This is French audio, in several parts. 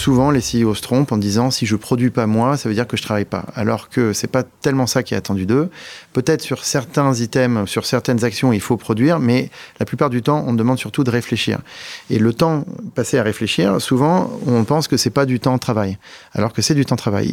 souvent les CEO se trompent en disant si je produis pas moi, ça veut dire que je travaille pas. Alors que c'est pas tellement ça qui est attendu d'eux. Peut-être sur certains items, sur certaines actions, il faut produire, mais la plupart du temps, on demande surtout de réfléchir. Et le temps passé à réfléchir, souvent, on pense que c'est pas du temps de travail, alors que c'est du temps de travail.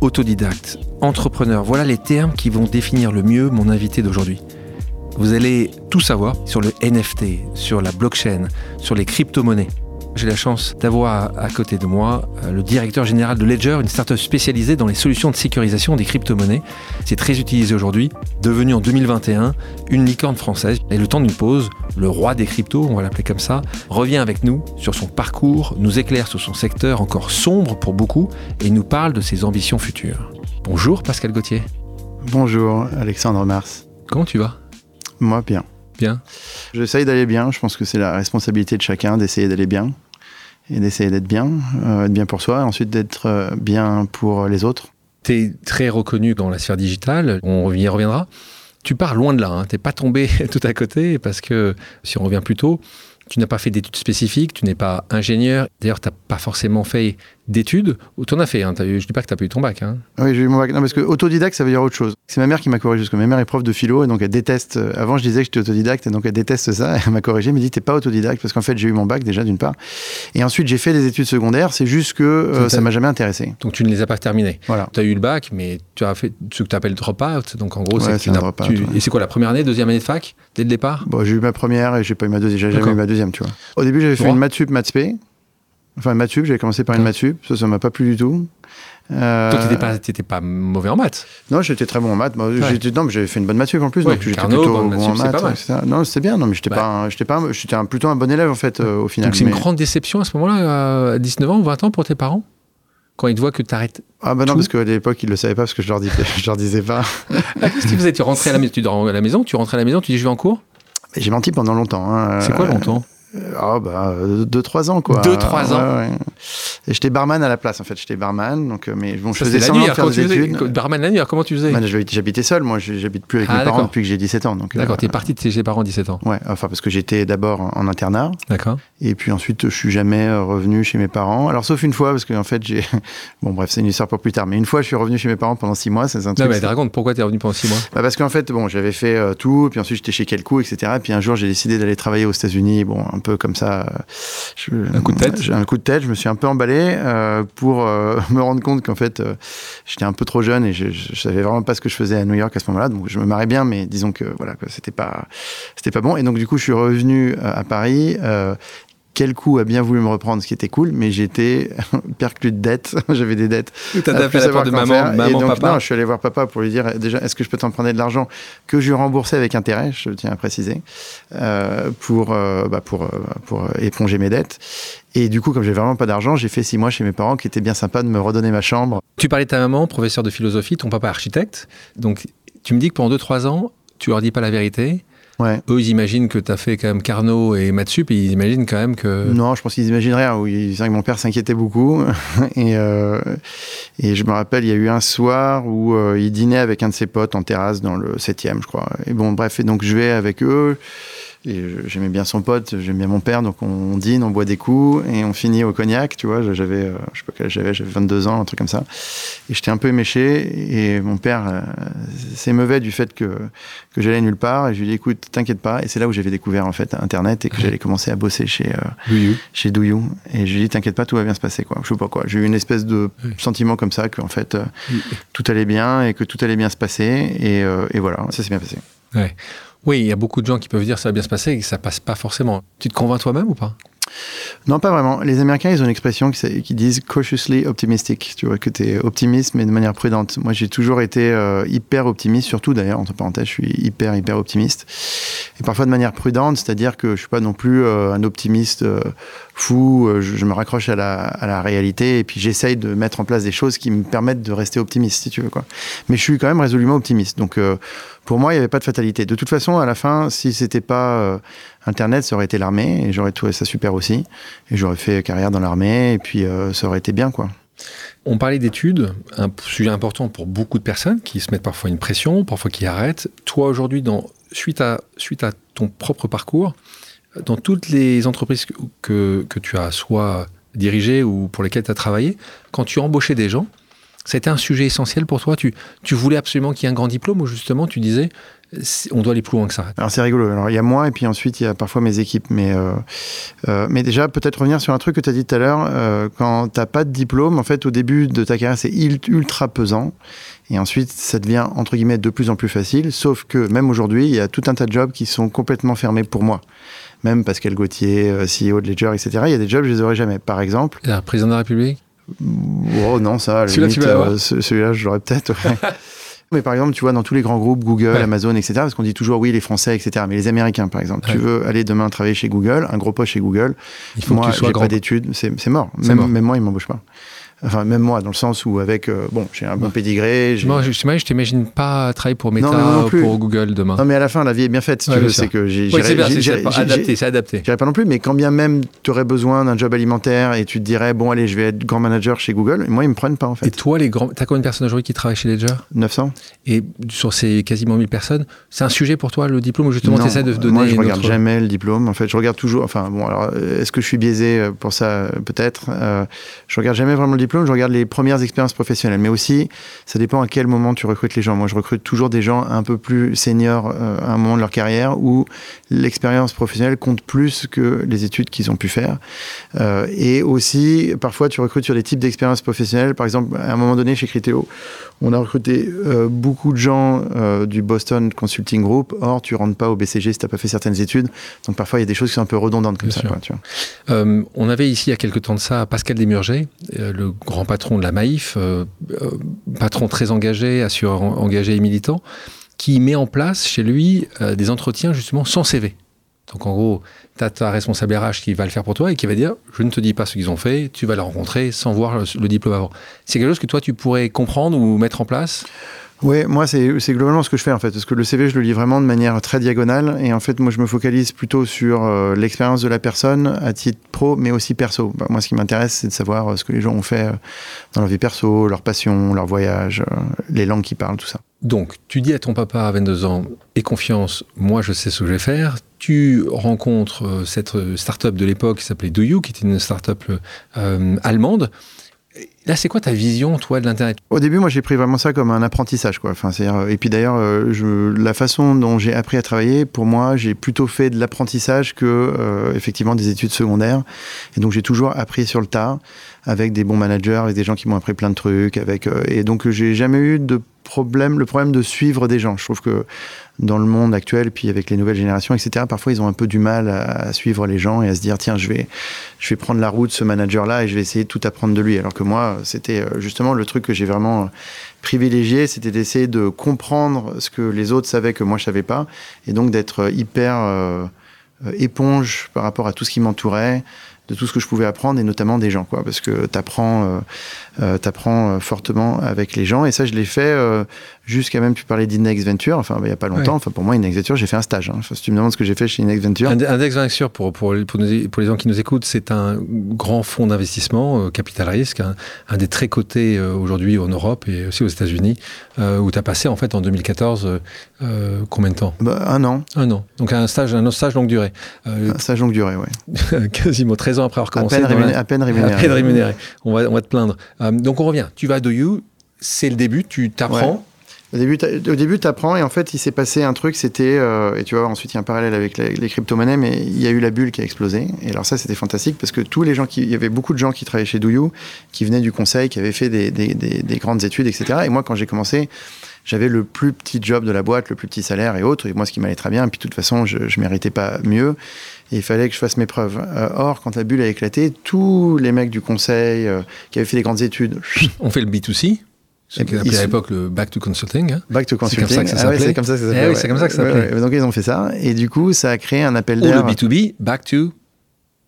autodidacte, entrepreneur, voilà les termes qui vont définir le mieux mon invité d'aujourd'hui. Vous allez tout savoir sur le NFT, sur la blockchain, sur les crypto-monnaies. J'ai la chance d'avoir à côté de moi euh, le directeur général de Ledger, une startup spécialisée dans les solutions de sécurisation des crypto-monnaies. C'est très utilisé aujourd'hui, devenu en 2021 une licorne française. Et le temps d'une pause, le roi des cryptos, on va l'appeler comme ça, revient avec nous sur son parcours, nous éclaire sur son secteur encore sombre pour beaucoup et nous parle de ses ambitions futures. Bonjour Pascal Gauthier. Bonjour Alexandre Mars. Comment tu vas? Moi bien. Bien. J'essaye d'aller bien. Je pense que c'est la responsabilité de chacun d'essayer d'aller bien et d'essayer d'être bien, euh, être bien pour soi, et ensuite d'être euh, bien pour les autres. Tu es très reconnu dans la sphère digitale, on y reviendra. Tu pars loin de là, hein. tu n'es pas tombé tout à côté, parce que si on revient plus tôt, tu n'as pas fait d'études spécifiques, tu n'es pas ingénieur. D'ailleurs, tu n'as pas forcément fait d'études. Ou tu en as fait, hein, as eu, je ne dis pas que tu n'as pas eu ton bac. Hein. Oui, j'ai eu mon bac. Non, parce que autodidacte, ça veut dire autre chose. C'est ma mère qui m'a corrigé, parce que ma mère est prof de philo, et donc elle déteste. Euh, avant, je disais que j'étais autodidacte, et donc elle déteste ça. Elle m'a corrigé, elle m'a dit T'es pas autodidacte, parce qu'en fait, j'ai eu mon bac déjà, d'une part. Et ensuite, j'ai fait des études secondaires, c'est juste que euh, ça m'a jamais intéressé. Donc tu ne les as pas terminées. Voilà. Tu as eu le bac, mais tu as fait ce que tu appelles drop-out. Donc en gros, Ouais, c'est drop-out, ouais. Et c'est quoi la première année, deuxième année de fac, dès le départ? Bon, j'ai eu ma première, et j'ai pas eu ma deuxième. J'ai jamais eu ma deuxième, tu vois. Au début, j'avais fait une maths sup, maths spé. Enfin, sup, j'avais commencé par une Ouais. maths sup. Ça, ça m'a pas plu du tout. Euh, Toi, tu n'étais pas, t'étais pas mauvais en maths. Non, j'étais très bon en maths. J'étais- non, mais j'avais fait une bonne maths sup en plus, Ouais, donc j'étais plutôt bon maths en maths. pas. Non, c'était bien. Non, mais j'étais Ouais. pas, un- j'étais pas, j'étais plutôt un bon élève en fait euh, au final. Donc c'est une grande déception à ce moment-là, à 19 ans ou 20 ans pour tes parents? Quand ils te voient que tu arrêtes. Ah bah non, tout? parce qu'à l'époque ils le savaient pas parce que je leur disais, je leur disais pas. Qu'est-ce que tu faisais Tu rentrais à la maison, tu dors à la maison, tu rentrais à la maison, tu dis je vais en cours? Mais J'ai menti pendant longtemps. hein. C'est quoi Euh, longtemps? Ah bah 2-3 ans quoi. Deux, trois ans. Ouais, ouais. Et j'étais barman à la place en fait. J'étais barman, donc euh, mais bon, je Ça, faisais la nuit, faire des tu faisais- études. Barman la nuit, alors comment tu faisais? Bah, j'habitais seul, moi je- j'habite plus avec Ah, mes parents depuis que j'ai 17 ans. D'accord, euh, tu es parti de chez tes parents à 17 ans. Ouais, enfin parce que j'étais d'abord en, en internat. D'accord. Et puis ensuite, je suis jamais euh, revenu chez mes parents. Alors, sauf une fois, parce qu'en fait, j'ai. Bon, bref, c'est une histoire pour plus tard. Mais une fois, je suis revenu chez mes parents pendant six mois. C'est un Non, truc. mais c'est- raconte pourquoi tu es revenu pendant 6 mois Bah, parce qu'en fait, bon, j'avais fait euh, tout. Puis ensuite, j'étais chez Kelco, etc. Puis un jour, j'ai décidé d'aller travailler aux États-Unis. Bon, un peu comme ça. je- Un coup de tête. J'ai un coup de tête. Je me suis un peu emballé euh, pour euh, me rendre compte qu'en fait, euh, j'étais un peu trop jeune et je, je, je savais vraiment pas ce que je faisais à New York à ce moment-là. Donc, je me marrais bien, mais disons que voilà, c'était pas, c'était pas bon. Et donc, du coup, je suis revenu à Paris. Quel coup a bien voulu me reprendre, ce qui était cool, mais j'étais perclus de dettes. J'avais des dettes. Tu as à tapé plus à la porte de maman, et donc, papa. non, je suis allé voir papa pour lui dire déjà, est-ce que je peux t'emprunter de l'argent que je remboursais avec intérêt, je tiens à préciser, euh, pour, euh, bah, pour, euh, pour éponger mes dettes. Et du coup, comme j'ai vraiment pas d'argent, j'ai fait six mois chez mes parents, qui étaient bien sympas de me redonner ma chambre. Tu parlais de ta maman, professeur de philosophie, ton papa architecte. Donc, tu me dis que pendant 2-3 ans, tu leur dis pas la vérité. Ouais. Eux, ils imaginent que tu as fait quand même Carnot et Matsup, et ils imaginent quand même que. Non, je pense qu'ils imaginent rien. Oui, c'est vrai que mon père s'inquiétait beaucoup. et, euh, et je me rappelle, il y a eu un soir où euh, il dînait avec un de ses potes en terrasse dans le 7e, je crois. Et bon, bref, et donc je vais avec eux. Et j'aimais bien son pote, j'aimais bien mon père, donc on dîne, on boit des coups et on finit au cognac, tu vois. J'avais, euh, je sais pas quel j'avais, j'avais 22 ans, un truc comme ça. Et j'étais un peu éméché et mon père euh, s'émeuvait du fait que, que j'allais nulle part. Et je lui dis, écoute, t'inquiète pas. Et c'est là où j'avais découvert en fait Internet et que j'allais commencer à bosser chez, euh, oui. chez Douyou. Et je lui ai dit, t'inquiète pas, tout va bien se passer, quoi. Je sais pas quoi. J'ai eu une espèce de Oui. sentiment comme ça, qu'en fait, euh, Oui. tout allait bien et que tout allait bien se passer. Et, et voilà, ça s'est bien passé. Ouais. Oui, il y a beaucoup de gens qui peuvent dire ça va bien se passer et que ça passe pas forcément. Tu te convaincs toi-même ou pas? Non, pas vraiment. Les Américains, ils ont une expression qui, disent cautiously optimistic. Tu vois, que tu es optimiste, mais de manière prudente. Moi, j'ai toujours été euh, hyper optimiste, surtout d'ailleurs, entre parenthèses, je suis hyper, hyper optimiste. Et parfois de manière prudente, c'est-à-dire que je suis pas non plus euh, un optimiste euh, fou, euh, je, me raccroche à la, à la réalité et puis j'essaye de mettre en place des choses qui me permettent de rester optimiste, si tu veux. Quoi. Mais je suis quand même résolument optimiste. Donc pour moi, il n'y avait pas de fatalité. De toute façon, à la fin, si c'était pas Internet, ça aurait été l'armée et j'aurais trouvé ça super aussi. Et j'aurais fait carrière dans l'armée et puis ça aurait été bien, quoi. On parlait d'études, un sujet important pour beaucoup de personnes qui se mettent parfois une pression, parfois qui arrêtent. Toi, aujourd'hui, suite, à, suite à ton propre parcours, dans toutes les entreprises que, tu as soit dirigées ou pour lesquelles tu as travaillé, quand tu embauchais des gens, c'était un sujet essentiel pour toi tu, tu voulais absolument qu'il y ait un grand diplôme ou justement tu disais on doit aller plus loin que ça Alors c'est rigolo. Alors il y a moi et puis ensuite il y a parfois mes équipes. Mais, euh, euh, mais déjà, peut-être revenir sur un truc que tu as dit tout à l'heure. Euh, quand tu n'as pas de diplôme, en fait, au début de ta carrière, c'est ultra pesant. Et ensuite, ça devient, entre guillemets, de plus en plus facile. Sauf que même aujourd'hui, il y a tout un tas de jobs qui sont complètement fermés pour moi même Pascal Gauthier, CEO de Ledger, etc. Il y a des jobs, je les aurais jamais. Par exemple. La président de la République? Oh non, ça, celui-là, euh, celui-là, je l'aurais peut-être. Mais par exemple, tu vois, dans tous les grands groupes, Google, Amazon, etc., parce qu'on dit toujours oui, les Français, etc., mais les Américains, par exemple, tu veux aller demain travailler chez Google, un gros poste chez Google, il faut moi, j'ai pas d'études, c'est mort. Même, mort. même moi, ils m'embauchent pas. Enfin, même moi, dans le sens où avec, euh, bon, j'ai un bon pédigré. Moi, je, je t'imagine pas travailler pour Meta ou pour Google demain. Non, mais à la fin, la vie est bien faite, si tu veux. C'est que j'ai. c'est adapté, c'est adapté. pas non plus, mais quand bien même tu aurais besoin d'un job alimentaire et tu te dirais, bon, allez, je vais être grand manager chez Google, moi, ils me prennent pas, en fait. Et toi, les grands. T'as combien de personnes aujourd'hui qui travaillent chez Ledger? 900. Et sur ces quasiment 1000 personnes, c'est un sujet pour toi, le diplôme, ou justement, tu essaies de donner. Moi, je regarde jamais le diplôme. En fait, je regarde toujours. Enfin, bon, alors, est-ce que je suis biaisé pour ça? Peut-être. Euh, je regarde jamais vraiment le diplôme, je regarde les premiers expériences professionnelles. Mais aussi, ça dépend à quel moment tu recrutes les gens. Moi, je recrute toujours des gens un peu plus seniors euh, à un moment de leur carrière où l'expérience professionnelle compte plus que les études qu'ils ont pu faire. Euh, et aussi, parfois, tu recrutes sur des types d'expériences professionnelles. Par exemple, à un moment donné, chez Criteo, on a recruté euh, beaucoup de gens du Boston Consulting Group. Or, tu rentres pas au BCG si tu n'as pas fait certaines études. Donc, parfois, il y a des choses qui sont un peu redondantes comme ça. tu vois. on avait ici, il y a quelques temps de ça, Pascal Desmurger, le grand patron de la Maïf, euh, euh, patron très engagé, assureur engagé et militant, qui met en place chez lui euh, des entretiens justement sans CV. Donc en gros, tu as ta responsable RH qui va le faire pour toi et qui va dire Je ne te dis pas ce qu'ils ont fait, tu vas le rencontrer sans voir le diplôme avant. C'est quelque chose que toi tu pourrais comprendre ou mettre en place? Oui, moi, c'est globalement ce que je fais, en fait. Parce que le CV, je le lis vraiment de manière très diagonale. Et en fait, moi, je me focalise plutôt sur euh, l'expérience de la personne à titre pro, mais aussi perso. Bah, moi, ce qui m'intéresse, c'est de savoir euh, ce que les gens ont fait euh, dans leur vie perso, leur passion, leur voyage, les langues qu'ils parlent, tout ça. Donc, tu dis à ton papa à 22 ans, aie confiance, moi, je sais ce que je vais faire. Tu rencontres cette start-up de l'époque qui s'appelait DoYou, qui était une start-up allemande. Là, c'est quoi ta vision, toi, de l'Internet? Au début, moi, j'ai pris vraiment ça comme un apprentissage, quoi. Enfin, et puis d'ailleurs, euh, la façon dont j'ai appris à travailler, pour moi, j'ai plutôt fait de l'apprentissage que, euh, effectivement, des études secondaires. Et donc, j'ai toujours appris sur le tas, avec des bons managers, avec des gens qui m'ont appris plein de trucs, avec, euh, et donc, j'ai jamais eu de problème, le problème de suivre des gens. Je trouve que dans le monde actuel, puis avec les nouvelles générations, etc., parfois ils ont un peu du mal à, suivre les gens et à se dire tiens, je vais, je vais prendre la route ce manager-là et je vais essayer de tout apprendre de lui. Alors que moi, c'était euh, justement le truc que j'ai vraiment euh, privilégié, c'était d'essayer de comprendre ce que les autres savaient que moi je savais pas, et donc d'être euh, hyper éponge par rapport à tout ce qui m'entourait, de tout ce que je pouvais apprendre et notamment des gens quoi parce que tu apprends t'apprends fortement avec les gens et ça je l'ai fait jusqu'à même, tu parlais d'Index Venture, enfin, il n'y a pas longtemps. Enfin, pour moi, Index Venture, j'ai fait un stage. Hein. si tu me demandes ce que j'ai fait chez Index Venture. Index Venture, pour, pour, pour, les gens qui nous écoutent, c'est un grand fonds d'investissement, euh, capital risque, un, des très cotés euh, aujourd'hui en Europe et aussi aux États-Unis, euh, où tu as passé, en fait, en 2014, combien de temps? Bah, Un an. Un an. Donc, un stage, un stage longue durée. un stage longue durée, oui. Quasiment 13 ans après avoir commencé. À peine, rémunéré, à peine rémunéré. À peine rémunéré. On, va, on va te plaindre. donc, on revient. Tu vas à Do You, c'est le début, tu t'apprends. Au début, au début, tu apprends et en fait, il s'est passé un truc, c'était, euh, et tu vois, ensuite, il y a un parallèle avec les, crypto-monnaies, mais il y a eu la bulle qui a explosé. Et alors ça, c'était fantastique parce que tous les gens qui, il y avait beaucoup de gens qui travaillaient chez Douyou, qui venaient du conseil, qui avaient fait des, des, des, grandes études, etc. Et moi, quand j'ai commencé, j'avais le plus petit job de la boîte, le plus petit salaire et autres, et moi, ce qui m'allait très bien. Et puis, de toute façon, je, je méritais pas mieux. Et il fallait que je fasse mes preuves. Euh, or, quand la bulle a éclaté, tous les mecs du conseil euh, qui avaient fait des grandes études. On fait le B2C c'est à l'époque le Back to Consulting. Hein. Back to Consulting. C'est comme ça que ça s'appelait. c'est comme ça que ça s'appelait. Eh oui, c'est comme ça que ça s'appelait. donc ils ont fait ça. Et du coup, ça a créé un appel d'air. Ou le B2B, Back to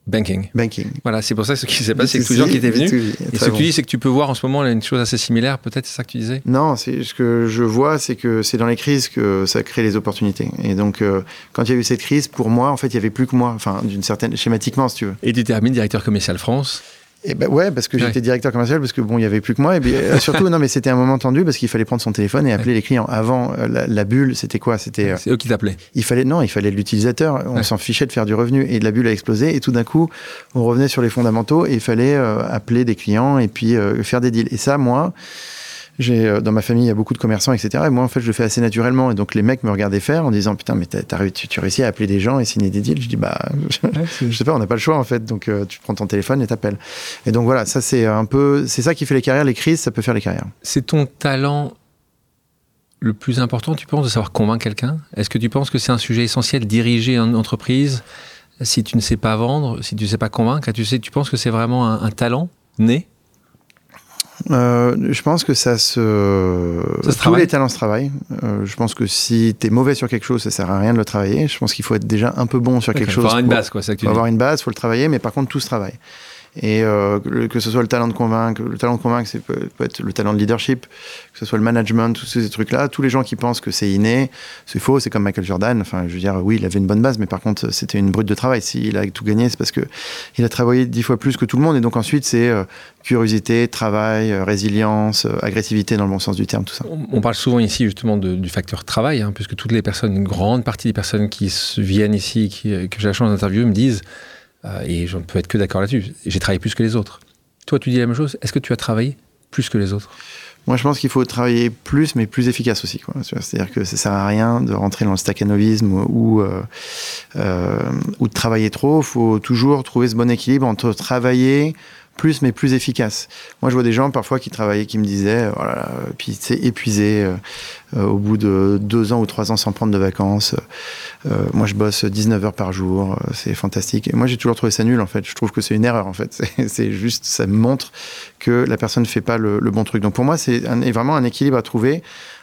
Banking. Banking. Voilà, c'est pour ça que ce qui s'est passé, c'est que tous les gens qui étaient venus. Et ce que tu dis, c'est que tu peux voir en ce moment une chose assez similaire, peut-être, c'est ça que tu disais? Non, ce que je vois, c'est que c'est dans les crises que ça crée les opportunités. Et donc, euh, quand il y a eu cette crise, pour moi, en fait, il y avait plus que moi, enfin, d'une certaine schématiquement, si tu veux. Et tu termines directeur commercial France. Et ben ouais, parce que j'étais directeur commercial, parce que bon, il y avait plus que moi. Et bien, euh, surtout, non, mais c'était un moment tendu parce qu'il fallait prendre son téléphone et appeler les clients. Avant, euh, la, bulle, c'était quoi? C'était. c'est eux qui t'appelaient. Il fallait non, il fallait l'utilisateur. On s'en fichait de faire du revenu et la bulle a explosé. Et tout d'un coup, on revenait sur les fondamentaux et il fallait appeler des clients et puis faire des deals. Et ça, moi. J'ai euh, dans ma famille, il y a beaucoup de commerçants, etc. Et moi, en fait, je le fais assez naturellement. Et donc, les mecs me regardaient faire en disant Putain, mais t'as, tu, tu réussis à appeler des gens et signer des deals. Je dis Bah, je, sais pas, on n'a pas le choix, en fait. Donc, euh, tu prends ton téléphone et t'appelles. Et donc, voilà, ça, c'est un peu. C'est ça qui fait les carrières. Les crises, ça peut faire les carrières. C'est ton talent le plus important, tu penses, de savoir convaincre quelqu'un? Est-ce que tu penses que c'est un sujet essentiel, diriger une entreprise si tu ne sais pas vendre, si tu ne sais pas convaincre? Tu sais, tu penses que c'est vraiment un talent né? Euh, je pense que ça se. Tous les talents se travaillent. Euh, je pense que si tu es mauvais sur quelque chose, ça sert à rien de le travailler. Je pense qu'il faut être déjà un peu bon sur quelque chose. Il faut avoir une base, quoi. Il faut avoir une base, il faut le travailler, mais par contre, tout se travaille. Et euh, que ce soit le talent de convaincre, le talent de convaincre, c'est peut, être le talent de leadership, que ce soit le management, tous ces trucs-là, tous les gens qui pensent que c'est inné, c'est faux, c'est comme Michael Jordan. Enfin, je veux dire, oui, il avait une bonne base, mais par contre, c'était une brute de travail. S'il a tout gagné, c'est parce que il a travaillé dix fois plus que tout le monde. Et donc ensuite, c'est euh, curiosité, travail, euh, résilience, agressivité dans le bon sens du terme, tout ça. On, parle souvent ici justement du facteur travail, hein, puisque toutes les personnes, une grande partie des personnes qui viennent ici, que j'ai la chance d'interviewer, me disent et je ne peux être que d'accord là-dessus. J'ai travaillé plus que les autres. Toi, tu dis la même chose. Est-ce que tu as travaillé plus que les autres? Moi, je pense qu'il faut travailler plus, mais plus efficace aussi. C'est-à-dire que ça sert à rien de rentrer dans le staccanovisme ou, euh, euh, ou de travailler trop. Il faut toujours trouver ce bon équilibre entre travailler, plus mais plus efficace. Moi, je vois des gens parfois qui travaillaient, qui me disaient, voilà, oh puis c'est épuisé euh, euh, au bout de deux ans ou trois ans sans prendre de vacances. Euh, moi, je bosse 19 heures par jour, c'est fantastique. Et moi, j'ai toujours trouvé ça nul, en fait. Je trouve que c'est une erreur, en fait. C'est juste, ça montre que la personne ne fait pas le, le, bon truc. Donc, pour moi, c'est vraiment un équilibre à trouver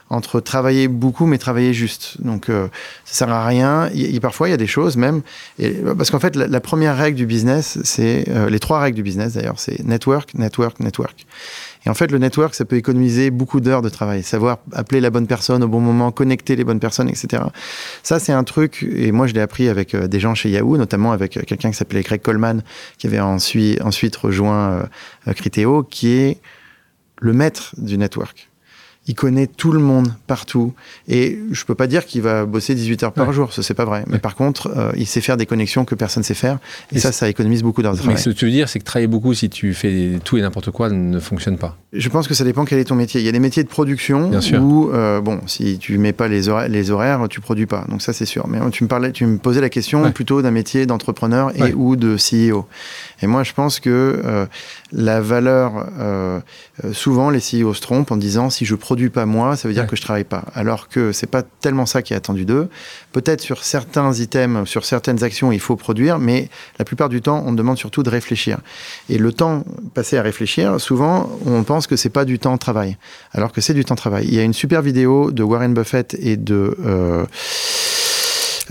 entre travailler beaucoup mais travailler juste. Donc euh, ça sert à rien. Il, parfois il y a des choses même et, parce qu'en fait la, première règle du business, c'est euh, les trois règles du business d'ailleurs, c'est network, network, network. Et en fait le network ça peut économiser beaucoup d'heures de travail, savoir appeler la bonne personne au bon moment, connecter les bonnes personnes, etc. Ça c'est un truc et moi je l'ai appris avec euh, des gens chez Yahoo, notamment avec quelqu'un qui s'appelait Greg Coleman qui avait ensuite ensuite rejoint Criteo, qui est le maître du network il connaît tout le monde partout. Et je peux pas dire qu'il va bosser 18 heures par jour, ça c'est pas vrai. Mais par contre, euh, il sait faire des connexions que personne sait faire. Et, ça, ça économise beaucoup d'heures de travail. Mais ce que tu veux dire, c'est que travailler beaucoup si tu fais tout et n'importe quoi ne fonctionne pas. Je pense que ça dépend quel est ton métier. Il y a des métiers de production où, euh, bon, si tu mets pas les, horaires, les horaires, tu produis pas. Donc ça, c'est sûr. Mais tu me parlais, tu me posais la question plutôt d'un métier d'entrepreneur et ou de CEO. Et moi, je pense que euh, la valeur, euh, euh, souvent, les CEO se trompent en disant si je produis pas moi, ça veut dire que je travaille pas. Alors que c'est pas tellement ça qui est attendu d'eux. Peut-être sur certains items, sur certaines actions, il faut produire, mais la plupart du temps, on demande surtout de réfléchir. Et le temps passé à réfléchir, souvent, on pense que c'est pas du temps de travail, alors que c'est du temps de travail. Il y a une super vidéo de Warren Buffett et de euh,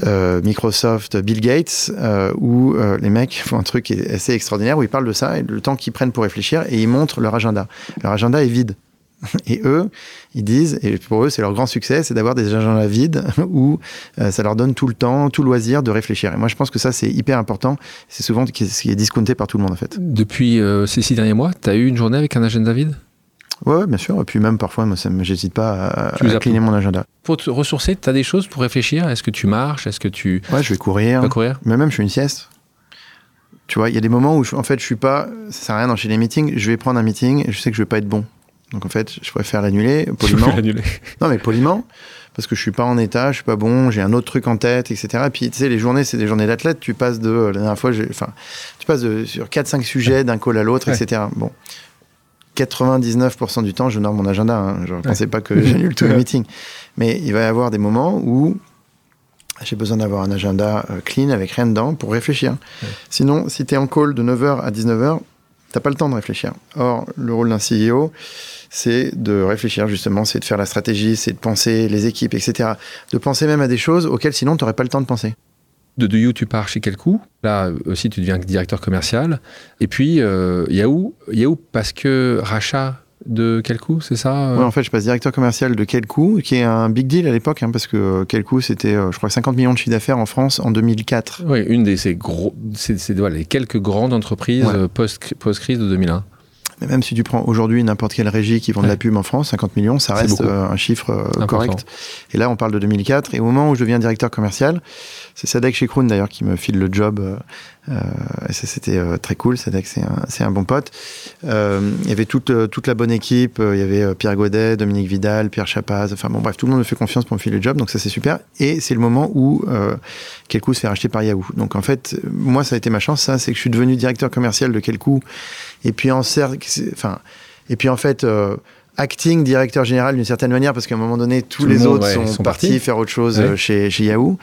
Microsoft, Bill Gates, euh, où euh, les mecs font un truc assez extraordinaire, où ils parlent de ça et le temps qu'ils prennent pour réfléchir, et ils montrent leur agenda. Leur agenda est vide. Et eux, ils disent, et pour eux, c'est leur grand succès, c'est d'avoir des agendas vides où ça leur donne tout le temps, tout loisir de réfléchir. Et moi, je pense que ça, c'est hyper important. C'est souvent ce qui est discounté par tout le monde, en fait. Depuis ces six derniers mois, tu as eu une journée avec un agenda vide? Ouais, bien sûr. Et puis même parfois, moi, j'hésite pas à, à cligner mon agenda. Pour te ressourcer, tu as des choses pour réfléchir? Est-ce que tu marches? Est-ce que tu... Ouais, je vais courir. Courir? Mais même, je fais une sieste. Tu vois, il y a des moments où, en fait, je suis pas... Ça sert à rien d'enchaîner les meetings. Je vais prendre un meeting et je sais que je vais pas être bon. Donc, en fait, je préfère l'annuler poliment. l'annuler. Non, mais poliment. Parce que je suis pas en état, je suis pas bon, j'ai un autre truc en tête, etc. Et puis, tu sais, les journées, c'est des journées d'athlète. Tu passes de... La dernière fois, enfin, tu passes de, sur 4-5 sujets d'un call à l'autre, etc. Bon. 99% du temps, je nomme mon agenda. Hein. Je ne pensais pas que j'annule tous les meetings. Mais il va y avoir des moments où j'ai besoin d'avoir un agenda euh, clean avec rien dedans pour réfléchir. Sinon, si tu es en call de 9h à 19h, t'as pas le temps de réfléchir. Or, le rôle d'un CEO, c'est de réfléchir justement, c'est de faire la stratégie, c'est de penser les équipes, etc. De penser même à des choses auxquelles sinon tu n'aurais pas le temps de penser. De You, tu pars chez quel coup Là aussi, tu deviens directeur commercial. Et puis, euh, Yahoo, Yahoo, parce que rachat de quel coup, c'est ça Ouais, en fait, je passe directeur commercial de quel coup, qui est un big deal à l'époque, hein, parce que euh, quel coup, c'était, euh, je crois, 50 millions de chiffre d'affaires en France en 2004. Oui, une des ces gros, c'est, voilà, les quelques grandes entreprises Ouais. euh, post, post-crise de 2001. Mais même si tu prends aujourd'hui n'importe quelle régie qui vend de la pub en France, 50 millions, ça reste euh, un chiffre euh, correct. Et là, on parle de 2004. Et au moment où je deviens directeur commercial, c'est Sadek Chekroun d'ailleurs qui me file le job. euh, euh, et ça, c'était euh, très cool. Sadek, c'est un, bon pote. Il y avait toute, toute la bonne équipe. Il y avait Pierre Godet, Dominique Vidal, Pierre Chapaz. Enfin bon, bref, tout le monde me fait confiance pour me filer le job. Donc ça, c'est super. Et c'est le moment où Kelkou se fait racheter par Yahoo. Donc en fait, moi, ça a été ma chance. Ça, c'est que je suis devenu directeur commercial de Kelkou. Et puis en cercle, enfin, et puis en fait. acting directeur général d'une certaine manière parce qu'à un moment donné tous Tout les monde, autres ouais, sont, sont partis partis. faire autre chose Ouais. chez, chez Yahoo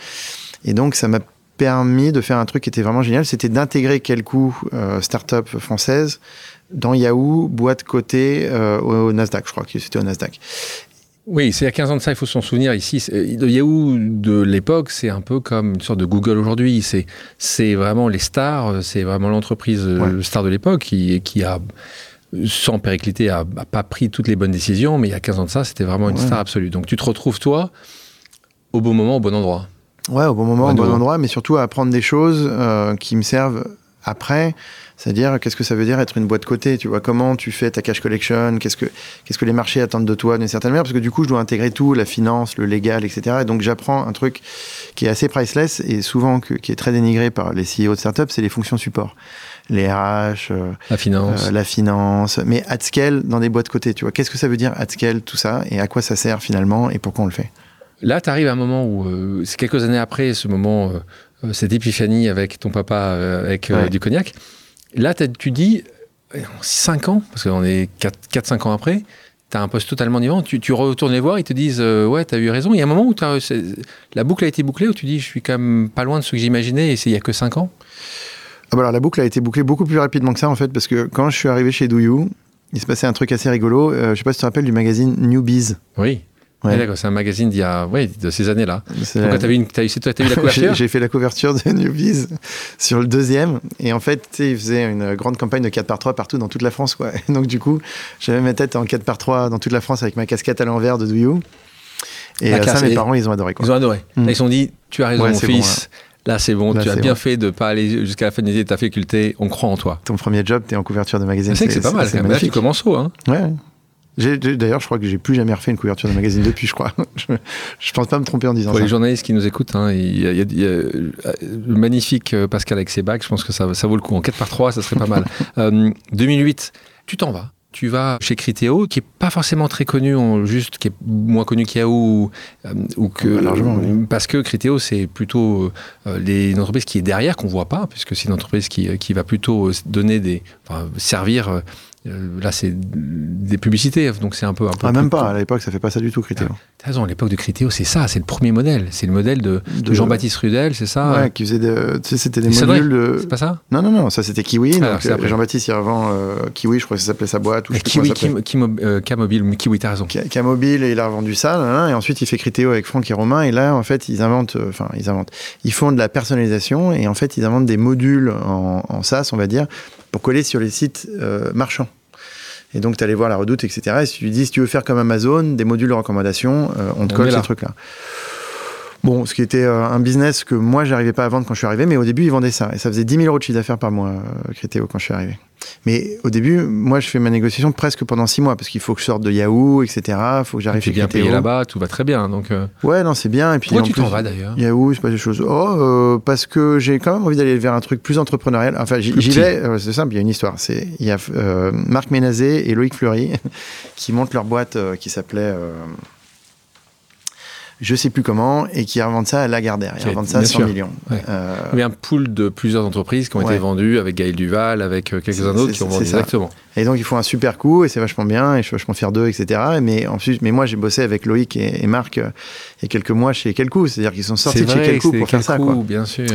et donc ça m'a permis de faire un truc qui était vraiment génial c'était d'intégrer quelques euh, start-up française dans Yahoo boîte cotée euh, au, au Nasdaq je crois que c'était au Nasdaq Oui, c'est il y a 15 ans de ça, il faut s'en souvenir. Ici, le Yahoo de l'époque, c'est un peu comme une sorte de Google aujourd'hui. C'est, c'est vraiment les stars, c'est vraiment l'entreprise euh, star de l'époque qui, qui a, sans péricliter, a, a pas pris toutes les bonnes décisions, mais il y a 15 ans de ça, c'était vraiment une Ouais. star absolue. Donc tu te retrouves, toi, au bon moment, au bon endroit. Ouais, au bon moment, au bon endroit, mais surtout à apprendre des choses euh, qui me servent après. C'est-à-dire, qu'est-ce que ça veut dire être une boîte cotée Tu vois, comment tu fais ta cash collection? Qu'est-ce que, qu'est-ce que les marchés attendent de toi d'une certaine manière? Parce que du coup, je dois intégrer tout, la finance, le légal, etc. Et donc, j'apprends un truc qui est assez priceless et souvent que- qui est très dénigré par les CEO de startup, c'est les fonctions support. Les RH, euh, La finance. euh, la finance, mais at scale dans des boîtes cotées. Tu vois, qu'est-ce que ça veut dire at scale, tout ça, et à quoi ça sert finalement, et pourquoi on le fait? Là, tu arrives à un moment où, euh, c'est quelques années après ce moment, euh, euh, cette épiphanie avec ton papa, euh, avec Ouais. du cognac. Là, tu dis, 5 ans, parce qu'on est 4-5 ans après, tu as un poste totalement différent. Tu, tu retournes les voir, ils te disent, ouais, tu as eu raison. Il y a un moment où la boucle a été bouclée, où tu dis, je suis quand même pas loin de ce que j'imaginais, et c'est il y a que 5 ans? Ah bah alors la boucle a été bouclée beaucoup plus rapidement que ça en fait parce que quand je suis arrivé chez Do You, il se passait un truc assez rigolo. Euh, je sais pas si tu te rappelles du magazine Newbies. Oui. Ouais. D'accord, c'est un magazine d'il y a, ouais, de ces années-là. Donc, t'as vu, une- t'as eu, toi, t'as eu la j'ai couverture j'ai fait la couverture de Newbies sur le deuxième et en fait tu ils faisaient une grande campagne de 4 par 3 partout dans toute la France quoi. Et donc du coup j'avais ma tête en 4 par 3 dans toute la France avec ma casquette à l'envers de Do You. Et euh, ça classe. mes Et- parents ils ont adoré quoi. Ils ont adoré. Mm. Là, ils se sont dit, tu as raison, Ouais, mon bon, fils. Là, c'est bon, Là, tu as bien bon. fait de pas aller jusqu'à la fin de ta faculté. On croit en toi. Ton premier job t'es en couverture de magazine. C'est que c'est pas mal. c'est même. Là, tu magnifique. commences haut. Hein. Ouais. D'ailleurs, je crois que j'ai plus jamais refait une couverture de magazine depuis, je crois. je, je pense pas me tromper en disant Pour ça. les journalistes qui nous écoutent, hein, il, y a, il y euh, le magnifique euh, Pascal avec ses bacs, je pense que ça, ça vaut le coup. En 4 par 3 ça serait pas mal. Euh, 2008, tu t'en vas. Tu vas chez Criteo, qui est pas forcément très connu, juste qui est moins connu qu'Yahoo, ou, euh, ou que Bah, largement, oui. parce que Criteo c'est plutôt euh, les une entreprise qui est derrière qu'on voit pas, puisque c'est une entreprise qui, qui va plutôt euh, donner des, enfin, servir. Euh, euh, là, c'est des publicités, donc c'est un peu un peu. Ah, même pas, à l'époque, ça fait pas ça du tout, Critéo. T'as raison, à l'époque de Criteo, c'est ça, c'est le premier modèle. C'est le modèle de, de De- Jean-Baptiste Rudel, c'est ça Ouais, qui faisait des. Tu sais, c'était des modules de. C'est pas ça Non, non, non, ça c'était Kiwi. C'est euh, après. Jean-Baptiste, il revend euh, Kiwi, je crois que ça s'appelait sa boîte. Ou je plus Kiwi. Kim, Kim, euh, K-Mobile, Kiwi, t'as raison. K- K-Mobile, et il a revendu ça, nan, nan, et ensuite il fait Critéo avec Franck et Romain, et là, en fait, ils inventent, euh, enfin, ils inventent, ils font de la personnalisation, et en fait, ils inventent des modules en, en SaaS, on va dire, pour coller sur les sites euh, marchands. Et donc, tu allais voir la redoute, etc. Et si tu lui dis, si tu veux faire comme Amazon, des modules de recommandation, euh, on te On colle ces là. trucs-là. Bon, ce qui était euh, un business que moi, j'arrivais pas à vendre quand je suis arrivé, mais au début, ils vendaient ça. Et ça faisait 10 000 euros de chiffre d'affaires par mois, euh, Critéo, quand je suis arrivé. Mais au début, moi, je fais ma négociation presque pendant 6 mois, parce qu'il faut que je sorte de Yahoo, etc. Il faut que j'arrive Tu es chez bien payé là-bas, tout va très bien. Donc, euh, Ouais, non, c'est bien. Et puis, pourquoi en tu t'en vas d'ailleurs? Yahoo, c'est pas des choses. Oh, euh, parce que j'ai quand même envie d'aller vers un truc plus entrepreneurial. Enfin, j'y vais, euh, c'est simple, il y a une histoire. C'est Il y a Marc Ménazé et Loïc Fleury qui montent leur boîte qui s'appelait. Je sais plus comment, et qui revendent ça à Lagardère. Ils revendent ça à bien 100 sûr. millions. Ouais. Euh, Il y a un pool de plusieurs entreprises qui ont Ouais. été vendues avec Gaël Duval, avec euh, quelques-uns d'autres qui ont vendu. Exactement. Et donc ils font un super coup et c'est vachement bien et je suis vachement fier d'eux, etc. Mais en plus, mais moi j'ai bossé avec Loïc et, et Marc euh, il y a quelques mois chez Kelkou, c'est-à-dire qu'ils sont sortis de chez c'est pour faire ça. Kelkou, Quoi. bien sûr.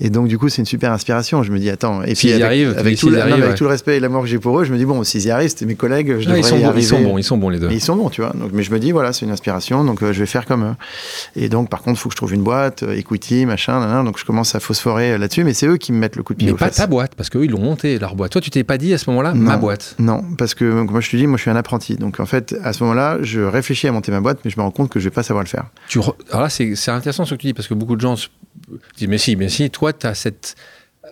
Et donc, du coup, c'est une super inspiration. Je me dis, attends, et puis, avec, arrivent, avec, tout, le, avec tout, le respect et l'amour que j'ai pour eux, je me dis, bon, s'ils y arrivent, c'était mes collègues, je ah, devrais ils, sont y bons, arriver. ils sont bons, ils sont bons les deux. Et ils sont bons, tu vois. Donc, mais je me dis, voilà, c'est une inspiration, donc euh, je vais faire comme eux. Et donc, par contre, il faut que je trouve une boîte, euh, equity, machin, nan, nan, donc je commence à phosphorer là-dessus, mais c'est eux qui me mettent le coup de pied mais aux pas ta boîte, parce qu'eux, ils l'ont monté, leur boîte. Toi, tu t'es pas dit à ce moment-là, ma boîte. Non, parce que donc, moi je te dis, moi je suis un apprenti. Donc en fait, à ce moment-là, je réfléchis à monter ma boîte, mais je me rends compte que je vais pas savoir le faire. Tu re- Alors là, c'est c'est intéressant ce que tu dis, parce que beaucoup de gens mais si, mais si, toi, tu as cette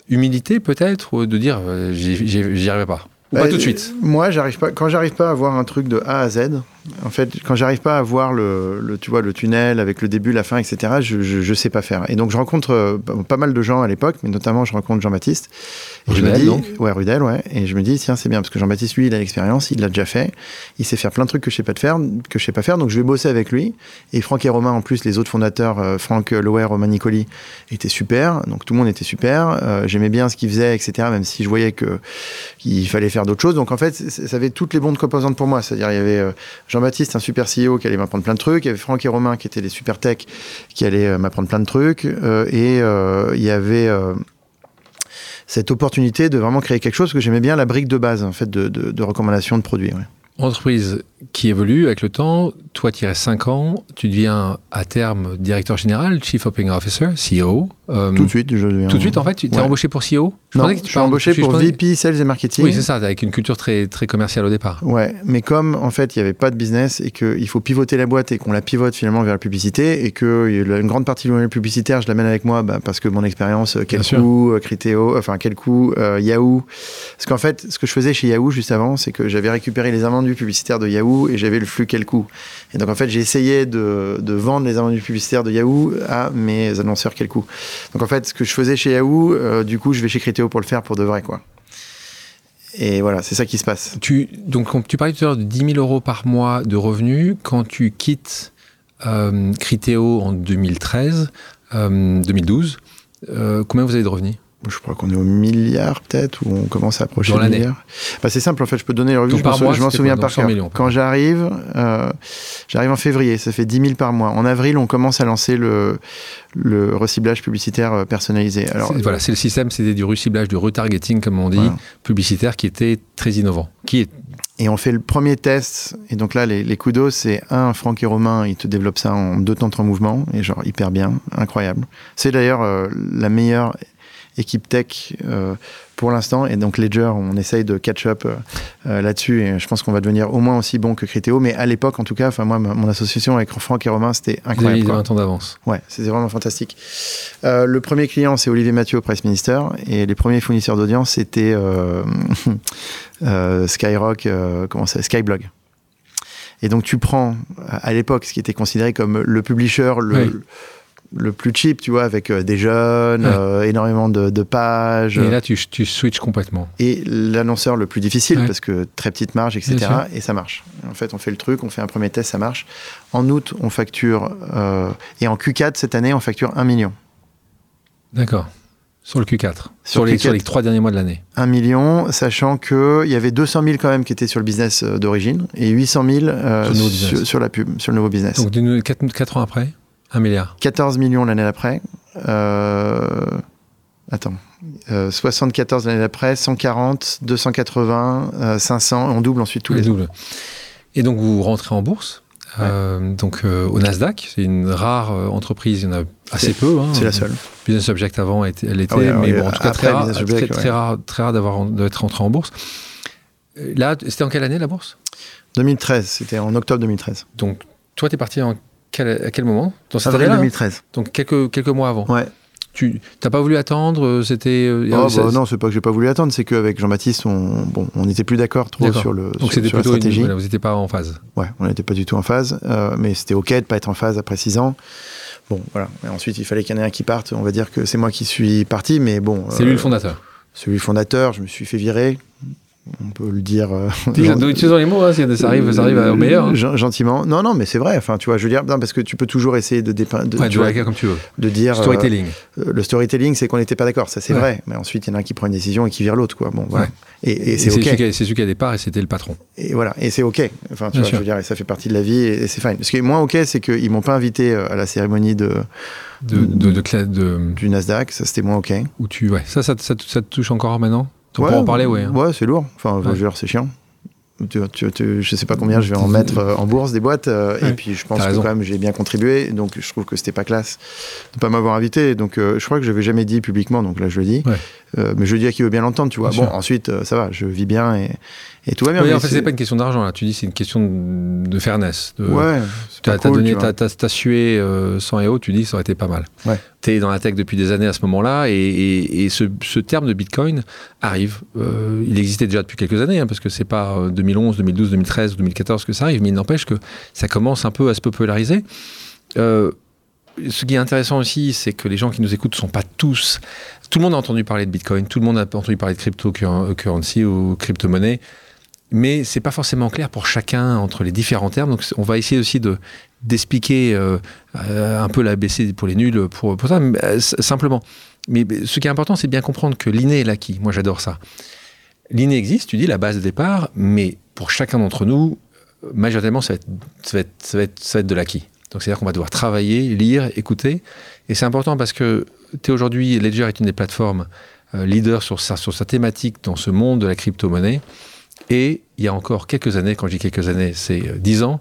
humilité peut-être de dire, euh, j'y arriverai pas. Ou pas Bah, tout de suite. Moi, j'arrive pas. Quand j'arrive pas à voir un truc de A à Z, en fait, quand j'arrive pas à voir le, le- tu vois, le tunnel avec le début, la fin, etc., je, je, je sais pas faire. Et donc, je rencontre euh, pas mal de gens à l'époque, mais notamment, je rencontre Jean-Baptiste. Et je me Rudel, dis, donc. ouais, Rudel, ouais. Et je me dis, tiens, c'est bien parce que Jean-Baptiste, lui, il a l'expérience, il l'a déjà fait. Il sait faire plein de trucs que je sais pas de faire, que je sais pas faire. Donc, je vais bosser avec lui. Et Franck et Romain, en plus, les autres fondateurs, euh, Franck Loer, Romain Nicoli, étaient super. Donc, tout le monde était super. Euh, J'aimais bien ce qu'ils faisaient, etc. Même si je voyais que qu'il fallait faire d'autres choses. Donc, en fait, ça avait toutes les bonnes composantes pour moi. C'est-à-dire, il y avait euh, Jean-Baptiste, un super CEO qui allait m'apprendre plein de trucs. Il y avait Franck et Romain qui étaient des super tech qui allaient euh, m'apprendre plein de trucs. Euh, et euh, il y avait cette opportunité de vraiment créer quelque chose que j'aimais bien, la brique de base, en fait, de, de, de recommandation de produits. Entreprise qui évolue avec le temps. Toi, tu restes 5 ans. Tu deviens à terme directeur général, Chief Operating Officer, CEO. Euh, Tout de suite, je deviens- Tout de suite, en fait, tu t'es Ouais. embauché pour CEO Non, pensais que je tu suis embauché je- je pour pensais- VP Sales et Marketing. Oui, c'est ça, avec une culture très, très commerciale au départ. Ouais, mais comme en fait il n'y avait pas de business et qu'il faut pivoter la boîte et qu'on la pivote finalement vers la publicité et que y a une grande partie de l'unité publicitaire je l'amène avec moi bah, parce que mon expérience, euh, quel Bien sûr. coup, euh, Criteo, enfin quel coup, euh, Yahoo. Parce qu'en fait ce que je faisais chez Yahoo juste avant c'est que j'avais récupéré les invendus publicitaires de Yahoo et j'avais le flux quel coup. Et donc en fait j'ai essayé de, de vendre les invendus publicitaires de Yahoo à mes annonceurs quel coup. Donc en fait ce que je faisais chez Yahoo, euh, du coup je vais chez Criteo pour le faire pour de vrai quoi. Et voilà, c'est ça qui se passe. Tu, donc, on- tu parlais tout à l'heure de 10 000 euros par mois de revenus. Quand tu quittes euh, Criteo en 2013, euh, 2012, euh, combien vous avez de revenus? Je crois qu'on est au milliard peut-être, ou on commence à approcher le milliard. Bah, c'est simple en fait, je peux te donner le revue, Donc je m'en souviens par Donc 100 cœur. millions, Quand j'arrive, euh, j'arrive en février, ça fait 10 000 par mois. En avril, on commence à lancer le, le reciblage publicitaire euh, personnalisé. Alors, C'est- Voilà, c'est le système, c'était du reciblage, du retargeting, comme on dit, Voilà. publicitaire, qui était très innovant. Qui est, Et on fait le premier test. Et donc là, les, les coups d'eau, c'est un, Franck et Romain, ils te développent ça en deux temps, trois mouvements. Et genre, hyper bien, incroyable. C'est d'ailleurs euh, la meilleure équipe tech euh, pour l'instant. Et donc, Ledger, on essaye de catch-up euh, euh, là-dessus. Et je pense qu'on va devenir au moins aussi bon que Criteo. Mais à l'époque, en tout cas, enfin, moi, mon association avec Franck et Romain, c'était incroyable. quoi. 20 ans d'avance. Ouais, c'était vraiment fantastique. Euh, le premier client, c'est Olivier Mathieu au Press Minister. Et les premiers fournisseurs d'audience, c'était Skyrock, comment ça Skyblog. Et donc, tu prends, à l'époque, ce qui était considéré comme le publisher le, Oui. Le plus cheap, tu vois, avec euh, des jeunes, Ouais. euh, énormément de, de pages. Et là, tu, tu switches complètement. Et l'annonceur le plus difficile, Ouais. parce que très petite marge, etc. Et ça marche. En fait, on fait le truc, on fait un premier test, ça marche. En août, on facture, euh, et en Q4 cette année, on facture 1 million. D'accord. Sur le Q4. Sur, Sur les, Q4. sur les trois derniers mois de l'année. 1 million, sachant qu'il y avait 200 000 quand même qui étaient sur le business d'origine et 800 000 euh, Sur le nouveau business. sur, sur la pub, sur le nouveau business. Donc, 4, ans après, 1 milliard. 14 millions l'année d'après. Euh, attends. Euh, 74 l'année d'après, 140, 280, euh, 500. On double ensuite tous les ans. double. Et donc, vous rentrez en bourse. Ouais. euh, donc euh, au Nasdaq, c'est une rare euh, entreprise, il y en a assez peu. hein. C'est la seule. Business Object avant, était- elle était, Ah mais euh, bon, en tout cas après très rare, Object, très, ouais. très rare, très rare d'avoir d'être rentré en bourse. Euh, Là, c'était en quelle année la bourse? 2013, c'était en octobre 2013. Donc, toi, tu es parti en quel, à quel moment? Dans cette Avril hein 2013. Donc, quelques, quelques mois avant. Ouais. Tu n'as pas voulu attendre euh, C'était. euh, Oh, ça- bah, non, c'est pas que j'ai pas voulu attendre, c'est qu'avec Jean-Baptiste, on bon, on n'était plus d'accord trop sur le Donc, sur, sur la une- stratégie. voilà, vous n'étiez pas en phase. Ouais, on n'était pas du tout en phase, euh, mais c'était ok de pas être en phase après six ans. Bon, voilà. Et ensuite, il fallait qu'il y en ait un qui parte. On va dire que c'est moi qui suis parti, mais bon. C'est euh, lui le fondateur. Celui fondateur, je me suis fait virer. On peut le dire. Euh, utilisons les mots, hein, ça arrive, ça arrive au meilleur. Hein. Gentiment. Non, non, mais c'est vrai. Enfin, tu vois, je veux dire, parce que tu peux toujours essayer de dépeindre. Ouais, tu vois, comme tu veux. De dire. Storytelling. Euh, le storytelling, c'est qu'on n'était pas d'accord, ça c'est vrai. Mais ensuite, il y en a un qui prend une décision et qui vire l'autre, quoi. Bon, voilà. Et, et c'est ok. C'est celui qui a départ et c'était le patron. Et voilà, et c'est ok. Enfin, tu vois, je veux dire, et ça fait partie de la vie et, c'est fine. Ce qui est moins ok, c'est qu'ils m'ont pas invité euh, à la cérémonie de. De, de, de, du Nasdaq, ça c'était moins ok. Où tu, ouais, ça, ça, ça, ça te touche encore maintenant? On ouais, en parler, ouais. Hein. Ouais, c'est lourd. Enfin, je veux dire, c'est chiant. Tu, tu, tu, je sais pas combien je vais en mettre euh, en bourse des boîtes euh, et puis je pense que quand même j'ai bien contribué donc je trouve que c'était pas classe de pas m'avoir invité donc euh, je crois que je l'avais jamais dit publiquement donc là je le dis mais je le dis à qui veut bien l'entendre tu vois bon ensuite ça va je vis bien et, et tout va bien. Oui, en fait, c'est pas une question d'argent, là. Tu dis c'est une question de fairness. De... Ouais. Tu as, donné, as, sué 100 euros, tu dis ça aurait été pas mal. Ouais. Tu es dans la tech depuis des années à ce moment-là, et, et, ce, ce, terme de Bitcoin arrive. Euh, il existait déjà depuis quelques années, hein, parce que c'est pas 2011, 2012, 2013 ou 2014 que ça arrive, mais il n'empêche que ça commence un peu à se populariser. Euh, ce qui est intéressant aussi, c'est que les gens qui nous écoutent ne sont pas tous. Tout le monde a entendu parler de Bitcoin, tout le monde a entendu parler de cryptocurrency ou crypto-monnaie mais c'est pas forcément clair pour chacun entre les différents termes. Donc on va essayer aussi de d'expliquer euh, euh, un peu l'ABC pour les nuls, pour, ça, euh, simplement. Mais ce qui est important, c'est bien comprendre que l'inné est l'acquis. Moi, j'adore ça. L'inné existe, tu dis, la base de départ, mais pour chacun d'entre nous, majoritairement, ça va être, ça va être, ça va être, de l'acquis. Donc, c'est-à-dire qu'on va devoir travailler, lire, écouter. Et c'est important parce que tu aujourd'hui, Ledger est une des plateformes leader sur sa, sur sa thématique dans ce monde de la crypto-monnaie. Et il y a encore quelques années, quand je dis quelques années, c'est euh, dix ans,